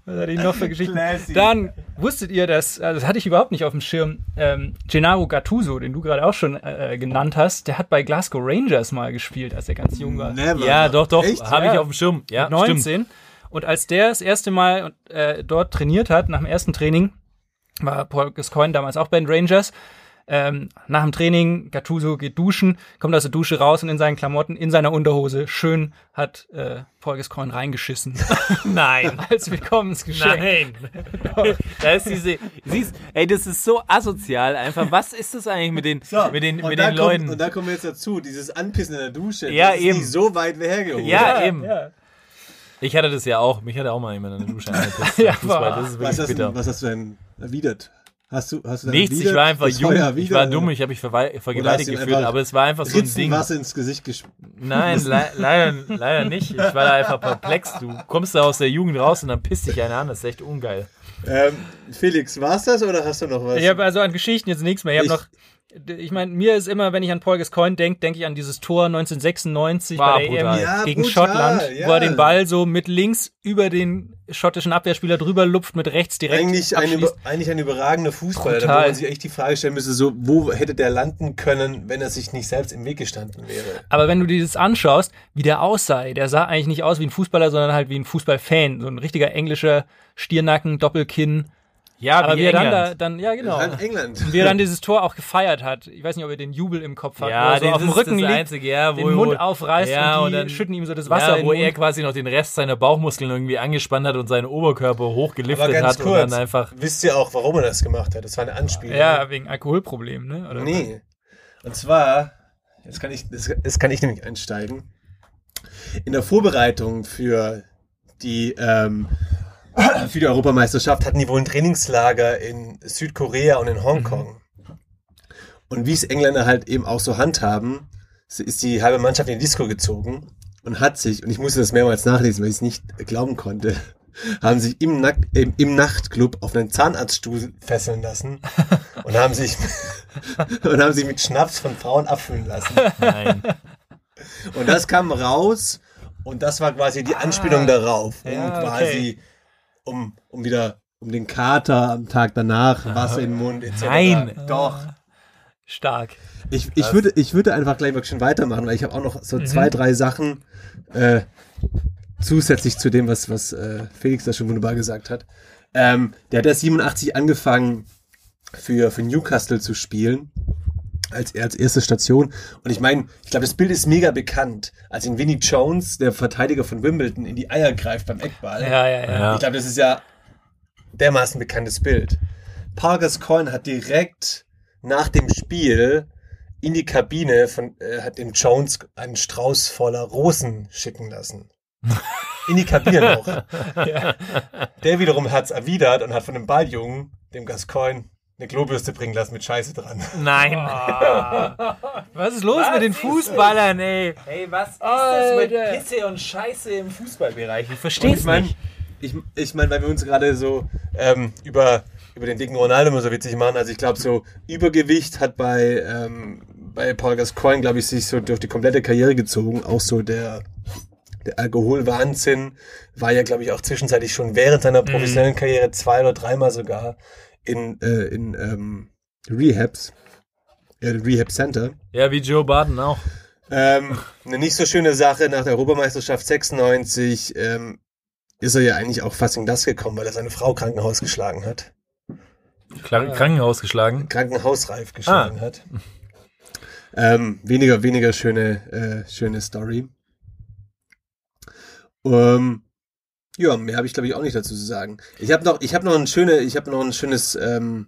Was hat ich noch für Geschichten? Classy. Dann wusstet ihr, dass, also das hatte ich überhaupt nicht auf dem Schirm, ähm, Gennaro Gattuso, den du gerade auch schon äh, genannt hast, der hat bei Glasgow Rangers mal gespielt, als er ganz jung war. Never. Ja, doch, doch. Habe ich Ja. auf dem Schirm. Ja, mit 19. stimmt. Und als der das erste Mal äh, dort trainiert hat, nach dem ersten Training, war Paul Gascoigne damals auch bei den Rangers. Ähm, nach dem Training, Gattuso geht duschen, kommt aus der Dusche raus und in seinen Klamotten, in seiner Unterhose, schön hat äh, Paul Gascoigne reingeschissen. Nein. Als Willkommensgeschenk. Nein. da ist diese, siehst, ey, das ist so asozial einfach. Was ist das eigentlich mit den, mit den, und mit da den kommt, Leuten? Und da kommen wir jetzt dazu, dieses Anpissen in der Dusche. Ja, das ist eben. so weit hergeholt. ja, eben. Ja. Ich hatte das ja auch. Mich hatte auch mal jemand in der Dusche angepisst. Ja, Fußball, das ist Was hast, bitter. du, was hast du denn erwidert? Hast du, hast du Nichts, ich war einfach jung. ja ich war dumm, ich habe mich vergewaltigt gefühlt, aber es war einfach so ein Ding. Wasser ins Gesicht gesprüht. Nein, le leider, leider nicht. Ich war da einfach perplex. Du kommst da aus der Jugend raus und dann pisst dich einer an. Das ist echt ungeil. Ähm, Felix, war's das oder hast du noch was? Ich habe also an Geschichten jetzt nichts mehr. Ich habe noch. Ich meine, mir ist immer, wenn ich an Paul Gascoigne denke, denke ich an dieses Tor 1996 War bei der. EM Ja, gegen brutal, Schottland, ja. wo er den Ball so mit links über den schottischen Abwehrspieler drüber lupft, mit rechts direkt eigentlich ein, eigentlich ein überragender Fußballer, da wo Brutal. man sich echt die Frage stellen müsste, so, wo hätte der landen können, wenn er sich nicht selbst im Weg gestanden wäre? Aber wenn du dir das anschaust, wie der aussah, der sah eigentlich nicht aus wie ein Fußballer, sondern halt wie ein Fußballfan. So ein richtiger englischer Stiernacken, Doppelkinn. Ja, Aber wie wie er dann England. da, dann, ja genau. Halt England. Wie er dann dieses Tor auch gefeiert hat. Ich weiß nicht, ob er den Jubel im Kopf hat, Ja, wo er so auf dem Rücken liegt, Einzige, ja, wo, den Mund aufreißt ja, und und dann- schütten ihm so das Wasser ja, in wo er quasi noch den Rest seiner Bauchmuskeln irgendwie angespannt hat und seinen Oberkörper hochgeliftet hat und kurz, dann einfach. wisst ihr auch, warum er das gemacht hat? Das war eine Anspielung. Ja, wegen Alkoholproblemen, ne? Oder Nee. Und zwar, jetzt kann ich, das, jetzt kann ich nämlich einsteigen. In der Vorbereitung für die, ähm, für die Europameisterschaft hatten die wohl ein Trainingslager in Südkorea und in Hongkong. Und wie es Engländer halt eben auch so handhaben, ist die halbe Mannschaft in die Disco gezogen und hat sich, und ich musste das mehrmals nachlesen, weil ich es nicht glauben konnte, haben sich im, Nack, im, im Nachtclub auf einen Zahnarztstuhl fesseln lassen und haben sich und haben sich mit Schnaps von Frauen abfüllen lassen. Nein. Und das kam raus und das war quasi die Anspielung darauf, um Ja, okay. quasi, um, um wieder, um den Kater am Tag danach, Wasser im Mund etc. Nein. Doch. Stark. Ich, ich, würde, ich würde einfach gleich mal schon weitermachen, weil ich habe auch noch so zwei, drei Sachen äh, zusätzlich zu dem, was, was äh, Felix da schon wunderbar gesagt hat. Ähm, der hat ja 87 angefangen für, für Newcastle zu spielen. Als, als erste Station. Und ich meine, ich glaube, das Bild ist mega bekannt, als in Vinnie Jones, der Verteidiger von Wimbledon, in die Eier greift beim Eckball. Ja, ja, ja. Ja. Ich glaube, das ist ja dermaßen bekanntes Bild. Paul Gascoigne hat direkt nach dem Spiel in die Kabine von, äh, hat dem Jones einen Strauß voller Rosen schicken lassen. In die Kabine noch. Der wiederum hat's erwidert und hat von dem Balljungen, dem Gascoigne, eine Klobürste bringen lassen mit Scheiße dran. Nein. Was ist los mit den Fußballern, ey? Hey, was ist das mit Pisse und Scheiße im Fußballbereich? Ich verstehe ich meine, ich, ich mein, weil wir uns gerade so ähm, über, über den dicken Ronaldo immer so witzig machen, also ich glaube, so Übergewicht hat bei, ähm, bei Paul Gascoigne, glaube ich, sich so durch die komplette Karriere gezogen. Auch so der, der Alkoholwahnsinn war ja, glaube ich, auch zwischenzeitlich schon während seiner professionellen Karriere zwei oder dreimal sogar in, äh, in ähm, Rehabs, äh, Rehab Center. Ja, wie Joe Barton auch. Ähm, eine nicht so schöne Sache nach der Europameisterschaft 96 ähm, ist er ja eigentlich auch fast in das gekommen, weil er seine Frau Krankenhaus geschlagen hat. Krank Krankenhaus geschlagen. Krankenhausreif geschlagen hat. Ähm, weniger, weniger schöne, äh, schöne Story. Ähm, ja, mehr habe ich glaube ich auch nicht dazu zu sagen. Ich habe noch, ich habe noch ein schöne, ich habe noch ein schönes, ähm,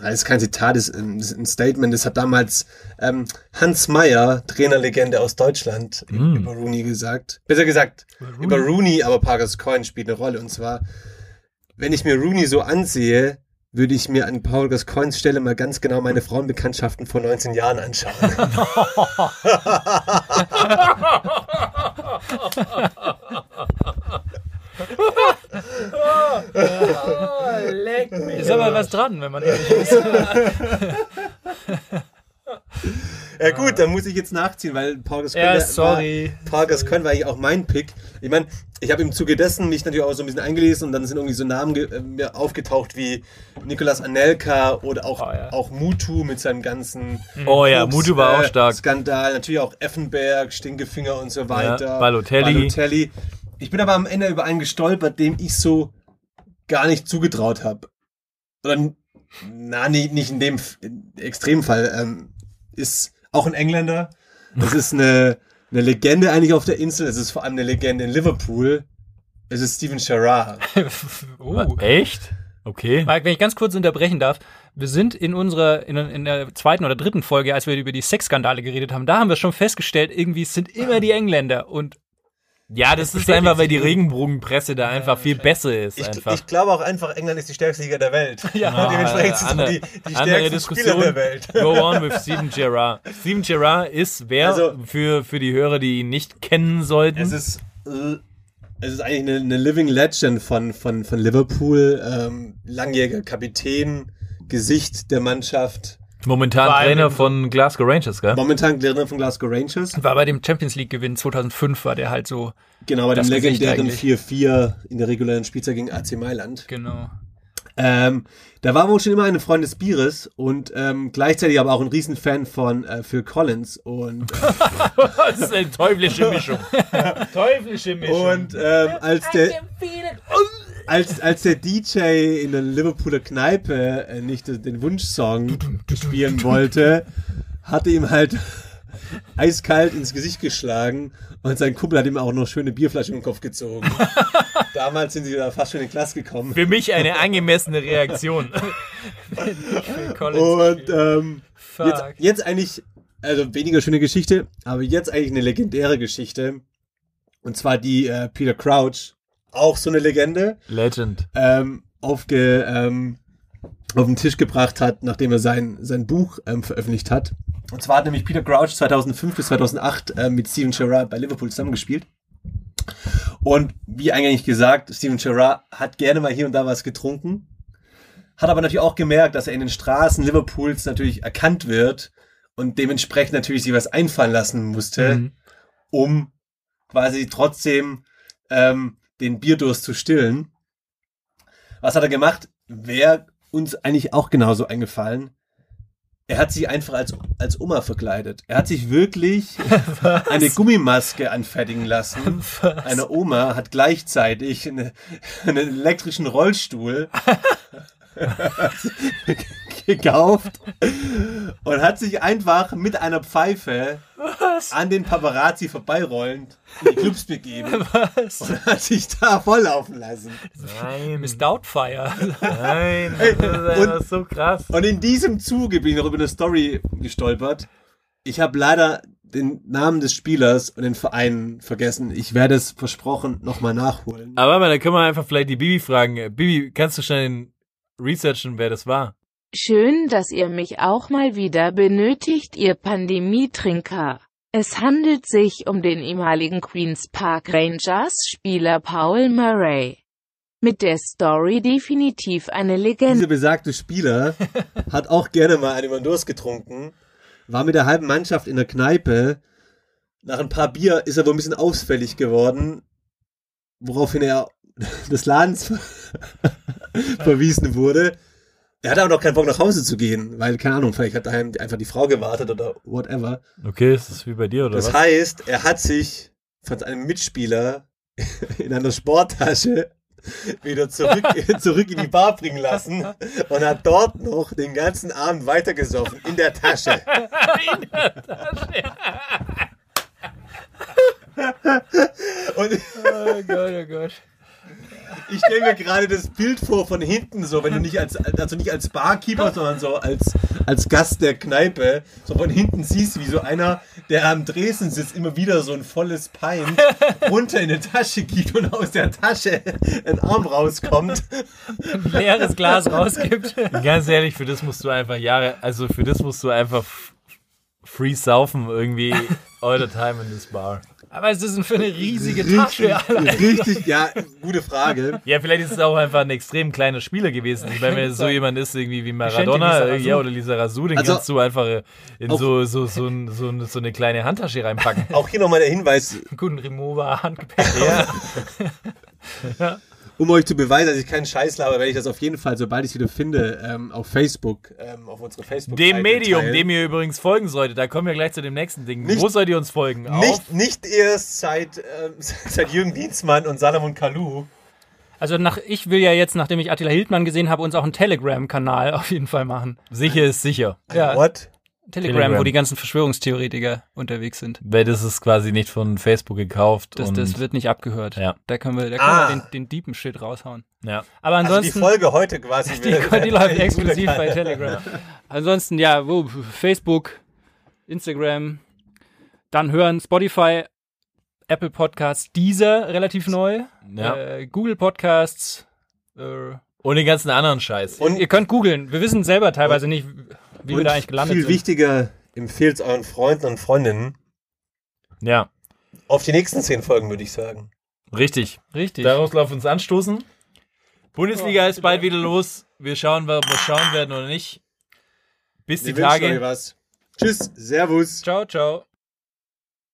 das ist kein Zitat, das ist ein, Statement. Das hat damals ähm, Hans Meyer, Trainerlegende aus Deutschland, Mm. über Rooney gesagt. Besser gesagt, über Rooney, aber Parkers Coin spielt eine Rolle. Und zwar, wenn ich mir Rooney so ansehe, würde ich mir an Paul Gascoins Stelle mal ganz genau meine Frauenbekanntschaften vor 19 Jahren anschauen. Ist aber was dran, wenn man ehrlich ist. ja gut, dann muss ich jetzt nachziehen, weil Paul Gascoigne Ja, war- sorry. Paul Gascoigne war eigentlich auch mein Pick. Ich meine, ich habe im Zuge dessen mich natürlich auch so ein bisschen eingelesen und dann sind irgendwie so Namen äh, aufgetaucht wie Nicolas Anelka oder auch, Oh, ja. auch Mutu mit seinem ganzen Oh ja, Koks, Mutu war auch äh, stark. Skandal, natürlich auch Effenberg, Stinkefinger und so weiter. Balotelli. Balotelli. Ich bin aber am Ende über einen gestolpert, dem ich so gar nicht zugetraut habe. Oder na, nicht, nicht in dem Extremfall. Ähm, ist auch ein Engländer. Das ist eine, eine Legende eigentlich auf der Insel. Es ist vor allem eine Legende in Liverpool. Es ist Steven Gerrard. Oh. Echt? Okay. Mike, wenn ich ganz kurz unterbrechen darf, wir sind in unserer, in, in der zweiten oder dritten Folge, als wir über die Sexskandale geredet haben, da haben wir schon festgestellt, irgendwie es sind immer die Engländer und Ja, das ist einfach, weil die Regenbogenpresse da einfach viel besser ist. Ich, einfach. ich glaube auch einfach, England ist die stärkste Liga der Welt. Ja, und dementsprechend sind andere- die, die andere stärksten Diskussion. Spieler der Welt. Go on with Steven Gerrard. Steven Gerrard ist wer Also- für, für die Hörer, die ihn nicht kennen sollten. Es ist, äh, es ist eigentlich eine, eine Living Legend von, von, von Liverpool. Ähm, langjähriger Kapitän, Gesicht der Mannschaft. Momentan allem Trainer von Glasgow Rangers, gell? Momentan Trainer von Glasgow Rangers. war bei dem Champions League Gewinn 2005 war der halt so, Genau, bei dem legendären eigentlich. 4-4 in der regulären Spielzeit gegen AC Mailand. genau. Ähm, da war wohl schon immer ein Freund des Bieres und ähm, gleichzeitig aber auch ein Riesenfan von äh, Phil Collins und äh, Das ist eine teuflische Mischung. teuflische Mischung. Und ähm, als der als, als der DJ in der Liverpooler Kneipe äh, nicht den Wunschsong spielen wollte, hatte ihm halt eiskalt ins Gesicht geschlagen und sein Kumpel hat ihm auch noch schöne Bierflaschen im Kopf gezogen. Damals sind sie da fast schon in die Klasse gekommen. Für mich eine angemessene Reaktion. Und ähm, jetzt, jetzt eigentlich, also weniger schöne Geschichte, aber jetzt eigentlich eine legendäre Geschichte. Und zwar die äh, Peter Crouch, auch so eine Legende. Legend. ähm, aufge, ähm, auf den Tisch gebracht hat, nachdem er sein, sein Buch ähm, veröffentlicht hat. Und zwar hat nämlich Peter Crouch 2005 bis 2008 ähm, mit Steven Gerrard bei Liverpool zusammengespielt. Und wie eigentlich gesagt, Steven Gerrard hat gerne mal hier und da was getrunken, hat aber natürlich auch gemerkt, dass er in den Straßen Liverpools natürlich erkannt wird und dementsprechend natürlich sich was einfallen lassen musste, Mhm. um quasi trotzdem ähm, den Bierdurst zu stillen. Was hat er gemacht? Wäre uns eigentlich auch genauso eingefallen. Er hat sich einfach als, als Oma verkleidet. Er hat sich wirklich eine Gummimaske anfertigen lassen. Eine Oma hat gleichzeitig eine, einen elektrischen Rollstuhl gekauft und hat sich einfach mit einer Pfeife an den Paparazzi vorbeirollend in die Clubs begeben und hat sich da volllaufen lassen. Nein. Miss Doubtfire. Nein. Das ist und- so krass. Und in diesem Zuge bin ich noch über eine Story gestolpert. Ich habe leider den Namen des Spielers und den Verein vergessen. Ich werde es versprochen nochmal nachholen. Aber warte mal, da können wir einfach vielleicht die Bibi fragen. Äh, Bibi, kannst du schnell researchen, wer das war? Schön, dass ihr mich auch mal wieder benötigt, ihr Pandemietrinker. Es handelt sich um den ehemaligen Queen's Park Rangers Spieler Paul Murray. Mit der Story definitiv eine Legende. Dieser besagte Spieler hat auch gerne mal einen Durst getrunken, war mit der halben Mannschaft in der Kneipe. Nach ein paar Bier ist er wohl ein bisschen ausfällig geworden, woraufhin er des Ladens verwiesen wurde. Er hatte aber noch keinen Bock nach Hause zu gehen, weil, keine Ahnung, vielleicht hat daheim einfach die Frau gewartet oder whatever. Okay, ist das wie bei dir oder Das was? heißt, er hat sich von seinem Mitspieler in einer Sporttasche wieder zurück, zurück in die Bar bringen lassen und hat dort noch den ganzen Abend weitergesoffen in der Tasche. Und Oh Gott, oh Gott. Ich stelle mir gerade das Bild vor von hinten, so wenn du nicht als also nicht als Barkeeper, sondern so als als Gast der Kneipe, so von hinten siehst, wie so einer, der am Dresen sitzt, immer wieder so ein volles Pint runter in die Tasche gibt und aus der Tasche ein Arm rauskommt. Ein leeres Glas rausgibt. Ganz ehrlich, für das musst du einfach Jahre, also für das musst du einfach free saufen irgendwie all the time in this bar. Aber es ist für eine riesige Tasche. Alter. richtig, ja, gute Frage. Ja, vielleicht ist es auch einfach ein extrem kleiner Spieler gewesen. Ich meine, wenn es so jemand ist, irgendwie wie Maradona ja, oder Lisa Rasu, den Also- kannst du einfach in so, so, so, so, so eine kleine Handtasche reinpacken. Auch hier nochmal der Hinweis, Guten Remover, Handgepäck. Ja. um euch zu beweisen, dass ich keinen Scheiß laber, werde ich das auf jeden Fall, sobald ich es wieder finde, ähm, auf Facebook, ähm, auf unsere facebook Dem Medium, dem ihr übrigens folgen solltet, da kommen wir gleich zu dem nächsten Ding. Nicht- Wo sollt ihr uns folgen? Nicht, nicht erst seit, ähm, seit Jürgen Dienstmann und Salomon Kalou. Also nach, ich will ja jetzt, nachdem ich Attila Hildmann gesehen habe, uns auch einen Telegram-Kanal auf jeden Fall machen. Sicher ist sicher. Ja, What? Telegram, Telegram. wo die ganzen Verschwörungstheoretiker unterwegs sind. Weil das ist quasi nicht von Facebook gekauft. Das, und, das wird nicht abgehört. Ja. Da können wir, da können Ah. wir den, den deepen Shit raushauen. ja. Aber Also die ansonsten, Folge heute quasi. die, die läuft exklusiv bei Telegram. Ansonsten, ja, wo, Facebook, Instagram, dann hören, Spotify, Apple Podcasts, dieser relativ neu, Ja. äh, Google Podcasts, äh, Und den ganzen anderen Scheiß. Und, ihr könnt googeln. Wir wissen selber teilweise nicht, wie wir und da eigentlich gelandet viel sind. wichtiger, empfehlt es euren Freunden und Freundinnen Ja, auf die nächsten zehn Folgen, würde ich sagen. richtig. Richtig. Daraus lauf uns anstoßen. Bundesliga ist bald wieder los. Wir schauen, ob wir schauen werden oder nicht. Bis die Wir Tage. was. Tschüss, Servus. Ciao, ciao.